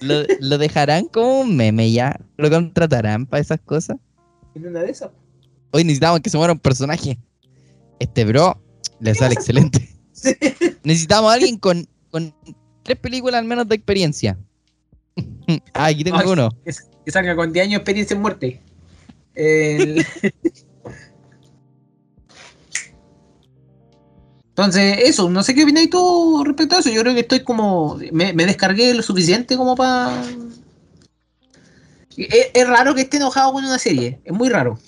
lo, lo dejarán como un meme ya. Lo contratarán para esas cosas. En una de esas. Hoy necesitamos que se muera un personaje. Este bro le sale excelente. Necesitamos a alguien con, con tres películas al menos de experiencia. ah, aquí tengo Ay. uno. Que, que salga con 10 años de experiencia en muerte. El- Entonces, eso, no sé qué opináis tú respecto a eso. Yo creo que estoy como. Me, me descargué lo suficiente como para. Es, es raro que esté enojado con una serie. Es muy raro.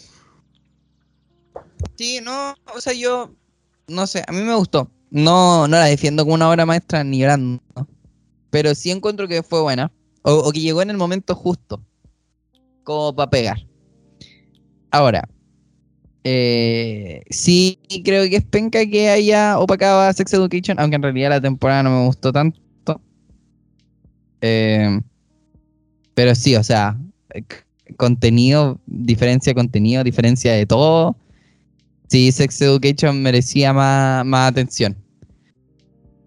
Sí, no, o sea, yo, no sé, a mí me gustó. No, no la defiendo como una obra maestra ni llorando, pero sí encuentro que fue buena, o, o que llegó en el momento justo, como para pegar. Ahora, eh, sí creo que es penca que haya opacado Sex Education, aunque en realidad la temporada no me gustó tanto. Eh, pero sí, o sea, contenido, diferencia de contenido, diferencia de todo. Sí, Sex Education merecía más, más atención.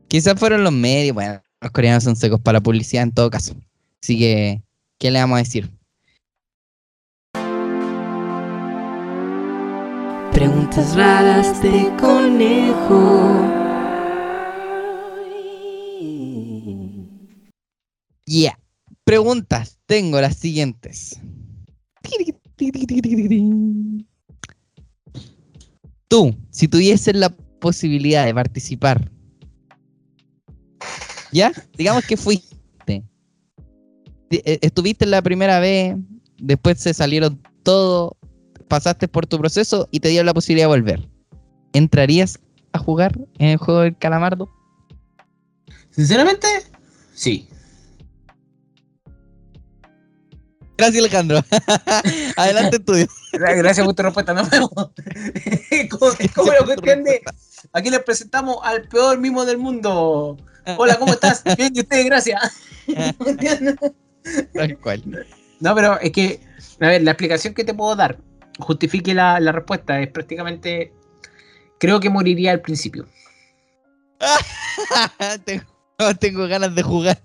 Quizás fueron los medios, bueno, los coreanos son secos para publicidad en todo caso. Así que, ¿qué le vamos a decir? Raras de conejo. Yeah. Preguntas. Tengo las siguientes. Tú, si tuvieses la posibilidad de participar, ¿ya? Digamos que fuiste. Eh, Estuviste la primera vez, después se salieron todo, pasaste por tu proceso y te dieron la posibilidad de volver. ¿Entrarías a jugar en el juego del calamardo? Sinceramente, sí. Gracias, Alejandro. Adelante, estudio. Gra- Gracias por tu respuesta, como, es como la cuestión de. Aquí les presentamos al peor mimo del mundo. Hola, ¿cómo estás? Bien, y ustedes, gracias. Tal cual. No, pero es que, a ver, la explicación que te puedo dar justifique la, la respuesta. Es prácticamente. Creo que moriría al principio. tengo, tengo ganas de jugar.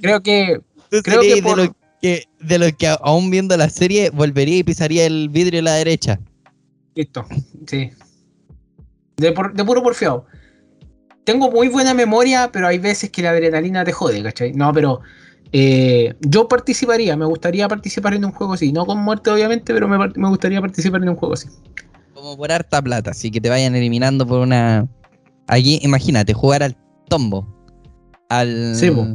Creo que. Creo que por- de, los que, de los que aún viendo la serie volvería y pisaría el vidrio a la derecha. Listo, sí. De, por- de puro porfiado. Tengo muy buena memoria, pero hay veces que la adrenalina te jode, ¿cachai? No, pero eh, yo participaría, me gustaría participar en un juego así. No con muerte, obviamente, pero me, gustaría participar en un juego así. Como por harta plata, así que te vayan eliminando por una. Aquí, imagínate, jugar al tombo. Al. Sí, po.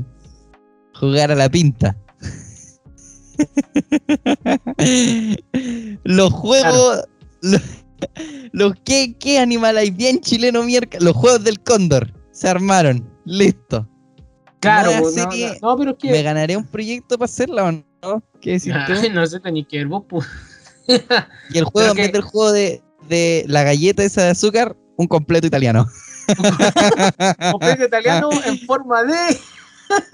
Jugar a la pinta. los juegos. Los, los ¿qué, ¿Qué animal hay bien chileno mierda? Los juegos del cóndor. Se armaron. Listo. Claro, pues, no, serie, no, no, pero. ¿Me ganaré un proyecto para hacerla o no? ¿Qué decís tú? Ay, no sé, tenéis que ver vos, pues. Y el juego, en vez del juego de, de la galleta esa de azúcar, un completo italiano. Completo italiano en forma de.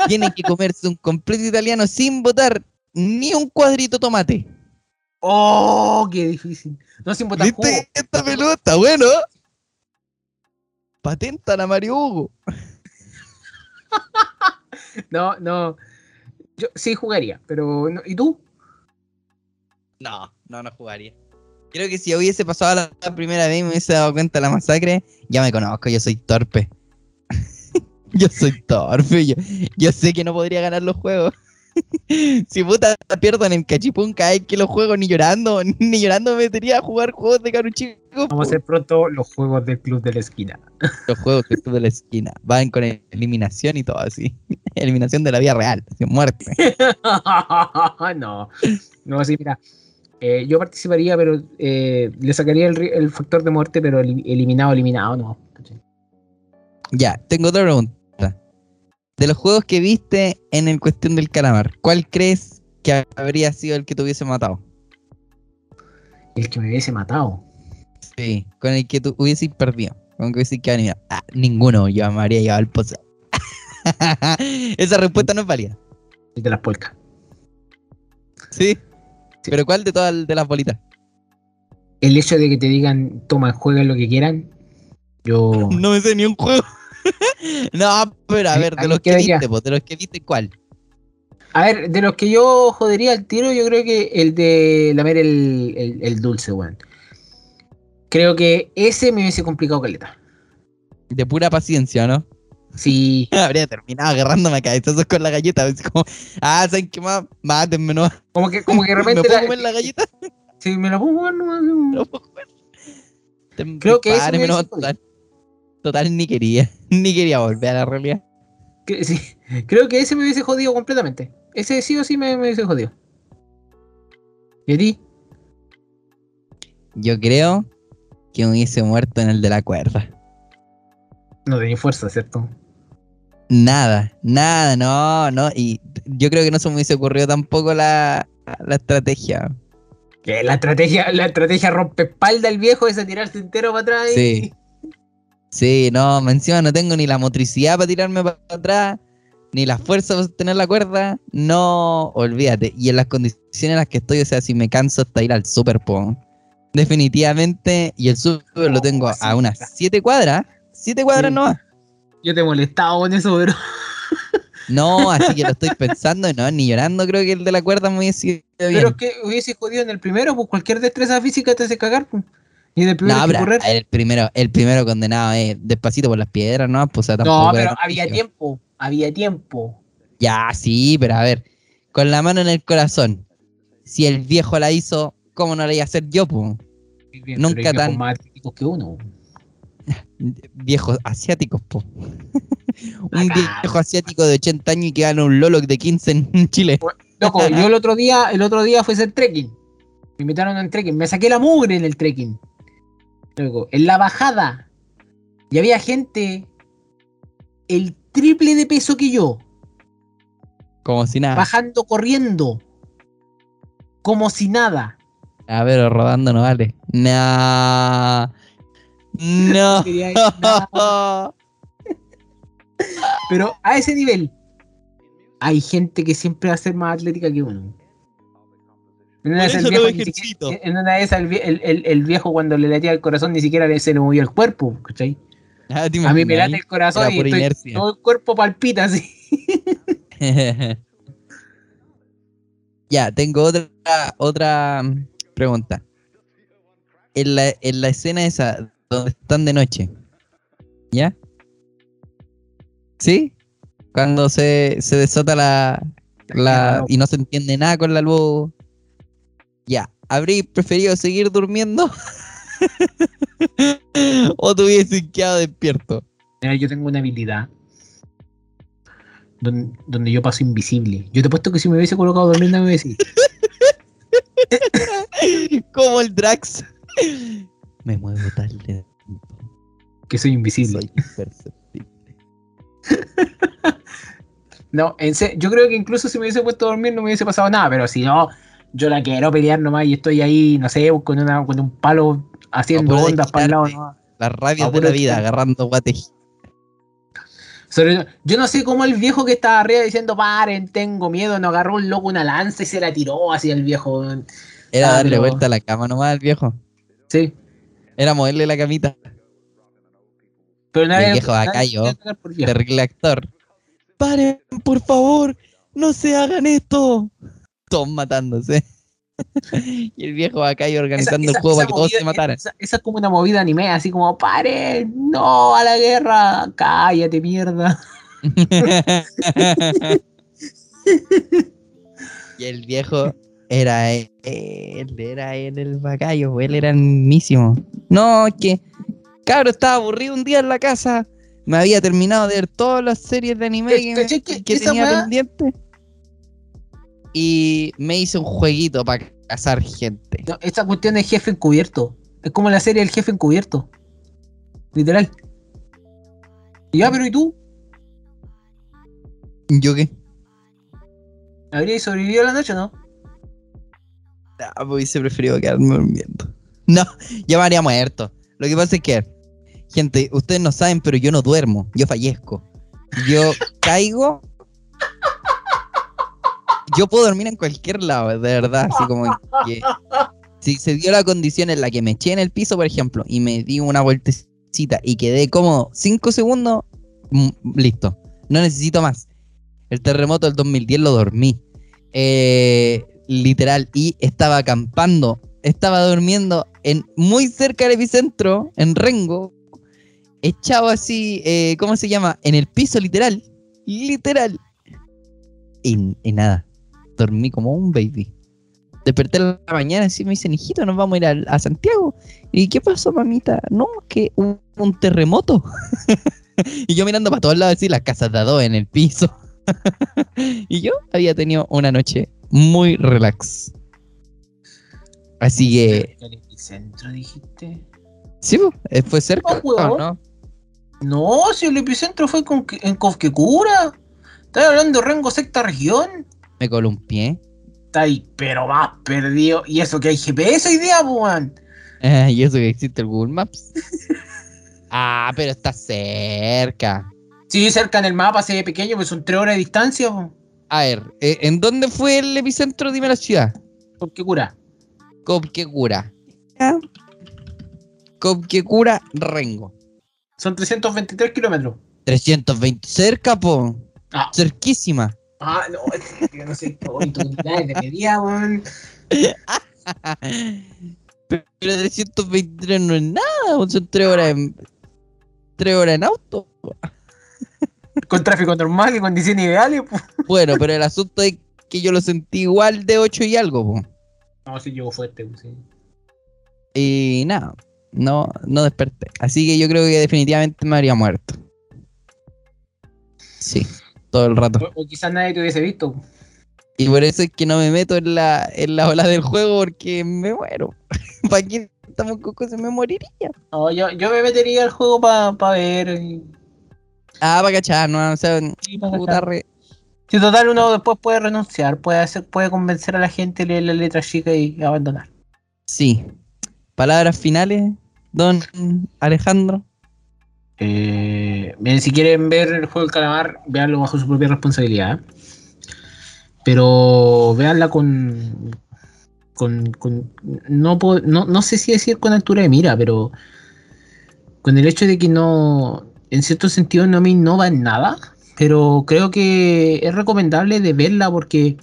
Tienen que comerse un completo italiano sin botar ni un cuadrito tomate. ¡Oh! ¡Qué difícil! No sin botar jugo. ¿Viste? Esta pelota, bueno. Patenta la Mario Hugo. No, no. Yo sí jugaría, pero. no- ¿Y tú? No, no, no jugaría. Creo que si hubiese pasado la, la primera vez y me hubiese dado cuenta de la masacre, ya me conozco, yo soy torpe. yo soy torpe, yo, yo sé que no podría ganar los juegos. si puta pierdo en el cachipún cada vez que los juego, ni llorando, ni llorando me metería a jugar juegos de caruchico. Vamos a hacer pronto los juegos del club de la esquina. Los juegos que tú de la esquina. Van con eliminación y todo así. eliminación de la vida real, así, muerte. no, no, sí, mira. eh, yo participaría, pero eh, le sacaría el, el factor de muerte, pero eli- eliminado, eliminado, no. Ya, tengo otra pregunta. De los juegos que viste en el cuestión del calamar, ¿cuál crees que habría sido el que te hubiese matado? El que me hubiese matado. Sí, con el que tú hubieses perdido. Con el que hubieses quedado eliminado. Ah, ninguno, yo me habría llevado al pozo. Esa respuesta no es válida. El de las polcas. ¿Sí? ¿Pero cuál de todas de las bolitas? El hecho de que te digan, toma, jueguen lo que quieran. Yo. No me sé ni un juego. no, pero a ver, de los que viste, pues, de los que viste, ¿cuál? A ver, de los que yo jodería al tiro, yo creo que el de lamer el, el, el dulce, weón. Creo que ese me hubiese complicado caleta. De pura paciencia, ¿no? Sí, Habría terminado agarrándome a cabezazos con la galleta. como, ah, ¿saben qué más? Mátenme, ¿no? como que, como que de ¿Me repente. puedo la- comer la galleta? si me la pongo, weón, no, no. No puedo comer. Creo que ese dispáreme, me no, total, total, ni quería. Ni quería volver a la realidad. Que- sí, creo que ese me hubiese jodido completamente. Ese sí o sí me, me hubiese jodido. ¿Y a ti? Yo creo que hubiese muerto en el de la cuerda. No tenía fuerza, ¿cierto? Nada, nada, no, no. Y yo creo que no se me hubiese ocurrido tampoco la, la estrategia. Que la estrategia, la estrategia rompe espalda el viejo es a tirarse entero para atrás. y- Sí. Sí, no, encima no tengo ni la motricidad para tirarme para atrás, ni la fuerza para sostener la cuerda. No, olvídate. Y en las condiciones en las que estoy, o sea, si me canso hasta ir al super, po. Definitivamente, y el super lo tengo a unas claro. 7 cuadras. 7 cuadras Sí. nomás. Yo te he molestado con eso, pero. No, así que lo estoy pensando, y no, ni llorando creo que el de la cuerda me hubiese ido bien. Pero es que hubiese jodido en el primero, pues cualquier destreza física te hace cagar, pues. Y en el primero No, pero el primero, el primero condenado es despacito por las piedras, ¿no? Pues o sea, No, tampoco pero había tiempo. Había tiempo. Ya, sí, pero a ver, con la mano en el corazón, si el viejo la hizo, ¿cómo no la iba a hacer yo, po? Bien, Nunca tan- más atléticos que uno. Viejos asiáticos, po. un viejo asiático de 80 años y que gana un Lolo de 15 en Chile. Loco, yo el otro día, el otro día fui a hacer trekking. Me invitaron al trekking. Me saqué la mugre en el trekking. Luego, en la bajada. Y había gente el triple de peso que yo. Como si nada. Bajando corriendo. Como si nada. A ver, rodando no vale. No. No. Pero a ese nivel. Hay gente que siempre va a ser más atlética que uno. En una, de viejo ejercito. siquiera- en una de esas el, el- el- el viejo cuando le latía el corazón ni siquiera le- se le movió el cuerpo, ¿cachai? Ah, ¿te A mí me late el corazón y estoy- todo el cuerpo palpita así. ya, tengo otra, otra pregunta. En la, en la escena esa donde están de noche, ¿ya? ¿Sí? Cuando se, se desata la, la y no se entiende nada con la luz. Ya, ¿habréis preferido seguir durmiendo? ¿O te hubieses quedado despierto? Mira, yo tengo una habilidad donde, donde yo paso invisible. Yo te he puesto que si me hubiese colocado durmiendo me hubiese. Como el Drax. Me muevo lento. que soy invisible. Soy imperceptible. No, en se- yo creo que incluso si me hubiese puesto a dormir no me hubiese pasado nada, pero si no, yo la quiero pelear nomás y estoy ahí, no sé, con, una, con un palo haciendo ondas para el lado. ¿no? Las rabias Ah, de la vida, agarrando guates. Sobre- yo no sé cómo el viejo que estaba arriba diciendo paren, tengo miedo, no agarró un loco una lanza y se la tiró hacia el viejo. Era Ah, darle vuelta a la cama nomás al viejo. Sí. Era moverle la camita. Pero nadie, el viejo nadie por viejo. Terrible actor. ¡Paren, por favor! ¡No se hagan esto! Todos matándose. y el viejo acá y organizando Esa- el juego para que todos se mataran. Esa, esa es como una movida anime, así como paren, no a la guerra, cállate mierda. y el viejo era él, era él el bacayo, él era el mismísimo. No, es que, cabro, estaba aburrido un día en la casa. Me había terminado de ver todas las series de anime que, me- ¿Cachai que que esa tenía pendiente. Y me hice un jueguito para cazar gente. No, esta cuestión es jefe encubierto. Es como la serie El jefe encubierto. Literal. Y ya, pero ¿y tú? ¿Yo qué? ¿Habríais sobrevivido a la noche o no? Ah, pues hubiese preferido quedarme durmiendo. No, yo me habría muerto. Lo que pasa es que, gente, ustedes no saben, pero yo no duermo. Yo fallezco. Yo caigo. Yo puedo dormir en cualquier lado, de verdad. Así como que. Si se dio la condición en la que me eché en el piso, por ejemplo, y me di una vueltecita y quedé como 5 segundos, mm, listo. No necesito más. El terremoto del 2010 lo dormí. Eh, literal. Y estaba acampando. Estaba durmiendo en muy cerca del epicentro, en Rengo. Echado así, eh, ¿cómo se llama? En el piso, literal. Literal. Y, nada. Dormí como un baby. Desperté en la mañana y me dicen, hijito, nos vamos a ir a, Santiago. ¿Y qué pasó, mamita? No, que hubo un terremoto. y yo mirando para todos lados así, las casas de en el piso. y yo había tenido una noche muy relax. Así que, ¿El epicentro dijiste? sí, eh, fue cerca. ¿no? No, si el epicentro fue con, en Cofquecura. ¿Estás hablando de Rengo Sexta Región? Me columpié. Está ahí, pero más perdido. Y eso que hay GPS hoy día, pues. Eh, y eso que existe el Google Maps. ah, pero está cerca. Sí, cerca en el mapa se ve pequeño, pues son tres horas de distancia, po. A ver, eh, ¿en dónde fue el epicentro? Dime la ciudad. Cofquecura. Copquecura. Copquecura, Rengo. Son 323 kilómetros. 320. Cerca, po. Ah, Cerquísima. ah, no, es que yo no sé unidades de medida, weón. Pero 323 no es nada, son 3 horas en, 3 horas en auto. Con tráfico normal y condiciones ideales. Bueno, pero el asunto es que yo lo sentí igual de 8 y algo, po. No, sí llegó fuerte, sí. Y nada, no, no desperté. Así que yo creo que definitivamente me habría muerto. Sí, todo el rato. O, o quizás nadie te hubiese visto. Y por eso es que no me meto en la, en la ola del juego porque me muero. ¿Para qué estamos con cosas? Me moriría. No, yo, yo me metería al juego para ver. Ah, para cachar, no, o sea, pa' puta re- Si total uno después puede renunciar, puede hacer, puede convencer a la gente, leer la letra chica y abandonar. Sí. Palabras finales, don Alejandro. Eh, bien, si quieren ver el juego del calamar, véanlo bajo su propia responsabilidad. ¿eh? Pero véanla con. con, con- no, puedo- no, no sé si decir con altura de mira, pero. Con el hecho de que no. En cierto sentido no me innova en nada. Pero creo que es recomendable de verla porque.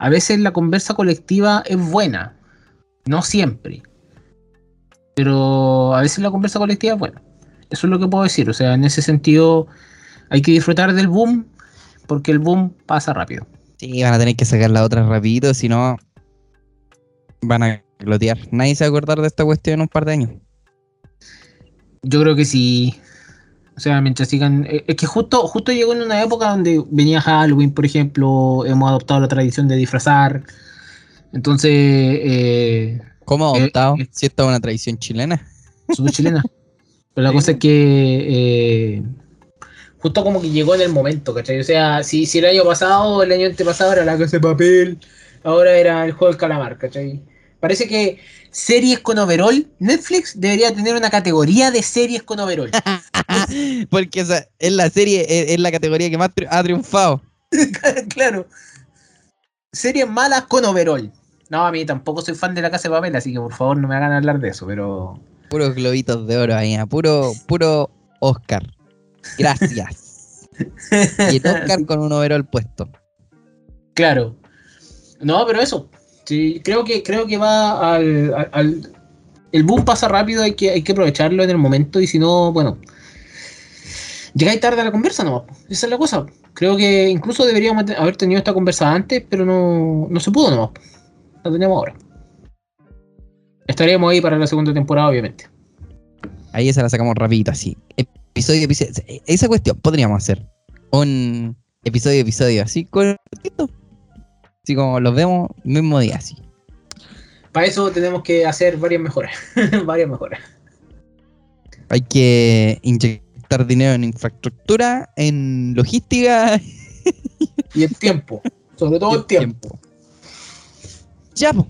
A veces la conversa colectiva es buena. No siempre. Pero a veces la conversa colectiva es buena. Eso es lo que puedo decir. O sea, en ese sentido hay que disfrutar del boom porque el boom pasa rápido. Sí, van a tener que sacar la otra rapidito, si no van a glotear. Nadie se va a acordar de esta cuestión en un par de años. Yo creo que sí. O sea, mientras sigan. eh, Es que justo, justo llegó en una época donde venía Halloween, por ejemplo. Hemos adoptado la tradición de disfrazar. Entonces, eh, ¿Cómo Eh, adoptado? eh. Si esta es una tradición chilena. somos chilena. Pero la cosa es que. eh, justo como que llegó en el momento, ¿cachai? O sea, si, si el año pasado, el año antepasado era la casa de papel, ahora era el juego del calamar, ¿cachai? Parece que series con overall, Netflix debería tener una categoría de series con overall. Porque esa es la serie, es, es la categoría que más tri- ha triunfado. claro. Series malas con overall. No, a mí tampoco soy fan de la casa de papel, así que por favor no me hagan hablar de eso, pero. Puros globitos de oro ahí, ah, puro, puro Oscar. Gracias. Y el Oscar con un overall puesto. Claro. No, pero eso. Sí, creo que, creo que va al, El boom pasa rápido, hay que, hay que aprovecharlo en el momento y si no, bueno. Llegáis tarde a la conversa, no. Esa es la cosa. Creo que incluso deberíamos haber tenido esta conversa antes, pero no, no se pudo nomás. La tenemos ahora. Estaremos ahí para la segunda temporada, obviamente. Ahí esa la sacamos rapidito, así. Episodio, episodio. Esa cuestión podríamos hacer. Un episodio, episodio, así cortito. Así como los vemos mismo día, así. Para eso tenemos que hacer varias mejoras. varias mejoras. Hay que inyectar dinero en infraestructura, en logística Y el tiempo. Sobre todo el tiempo. Ya, po.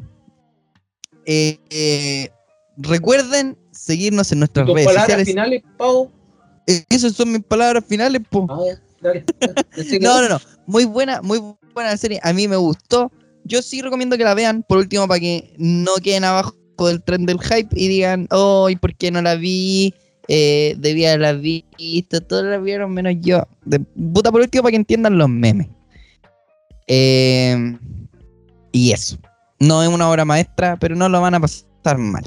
Eh, eh, recuerden seguirnos en nuestras Tus redes palabras sociales. finales, Pau. Eh, esas son mis palabras finales, po. Ah, No, no, no. Muy buena, muy buena serie. A mí me gustó. Yo sí recomiendo que la vean, por último, para que no queden abajo del tren del hype y digan, oh, ¿y por qué no la vi? Eh, debía haberla visto, todos la vieron menos yo. De, puta, por último, para que entiendan los memes. Eh, y eso. No es una obra maestra, pero no lo van a pasar mal.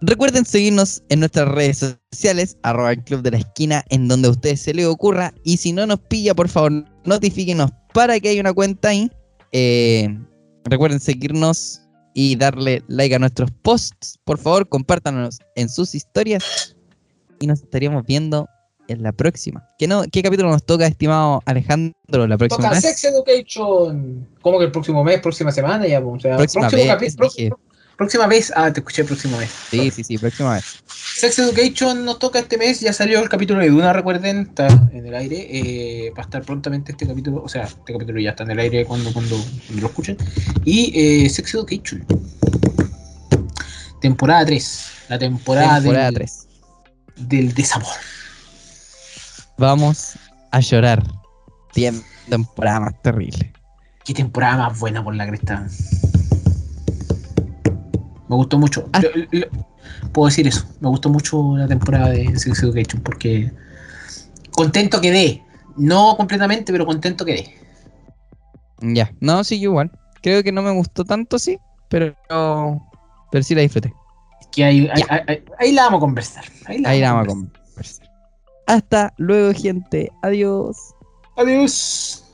Recuerden seguirnos en nuestras redes sociales, arroba el club de la esquina, en donde a ustedes se les ocurra. Y si no nos pilla, por favor, notifíquenos para que haya una cuenta ahí. Eh, recuerden seguirnos y darle like a nuestros posts. Por favor, compártanos en sus historias. Y nos estaríamos viendo en la próxima. ¿Qué, no, ¿Qué capítulo nos toca, estimado Alejandro, la próxima Toca? Sex Education. ¿Cómo que el próximo mes? ¿Próxima semana? Ya, o sea, Próxima próximo dije. Próxima vez. Ah, te escuché próxima vez. Sí, sí, sí, próxima vez. Sex Education nos toca este mes, ya salió el capítulo de Duna, recuerden, está en el aire, eh, va a estar prontamente este capítulo, o sea, este capítulo ya está en el aire cuando, cuando, cuando lo escuchen. Y eh, Sex Education, temporada 3, la temporada, Temporada del, 3. del desamor. Vamos a llorar. Temporada más terrible. Qué temporada más buena por la cresta. Me gustó mucho. Ah. Lo- lo- puedo decir eso. Me gustó mucho la temporada de Sex Education porque contento quedé. No completamente, pero contento quedé. Ya, no, sí, igual. Creo que no me gustó tanto, sí, pero, pero sí la disfruté. Que ahí, ahí, ahí- ahí- ahí la vamos a conversar. Ahí la vamos vamos a conversar. Hasta luego, gente. Adiós. Adiós.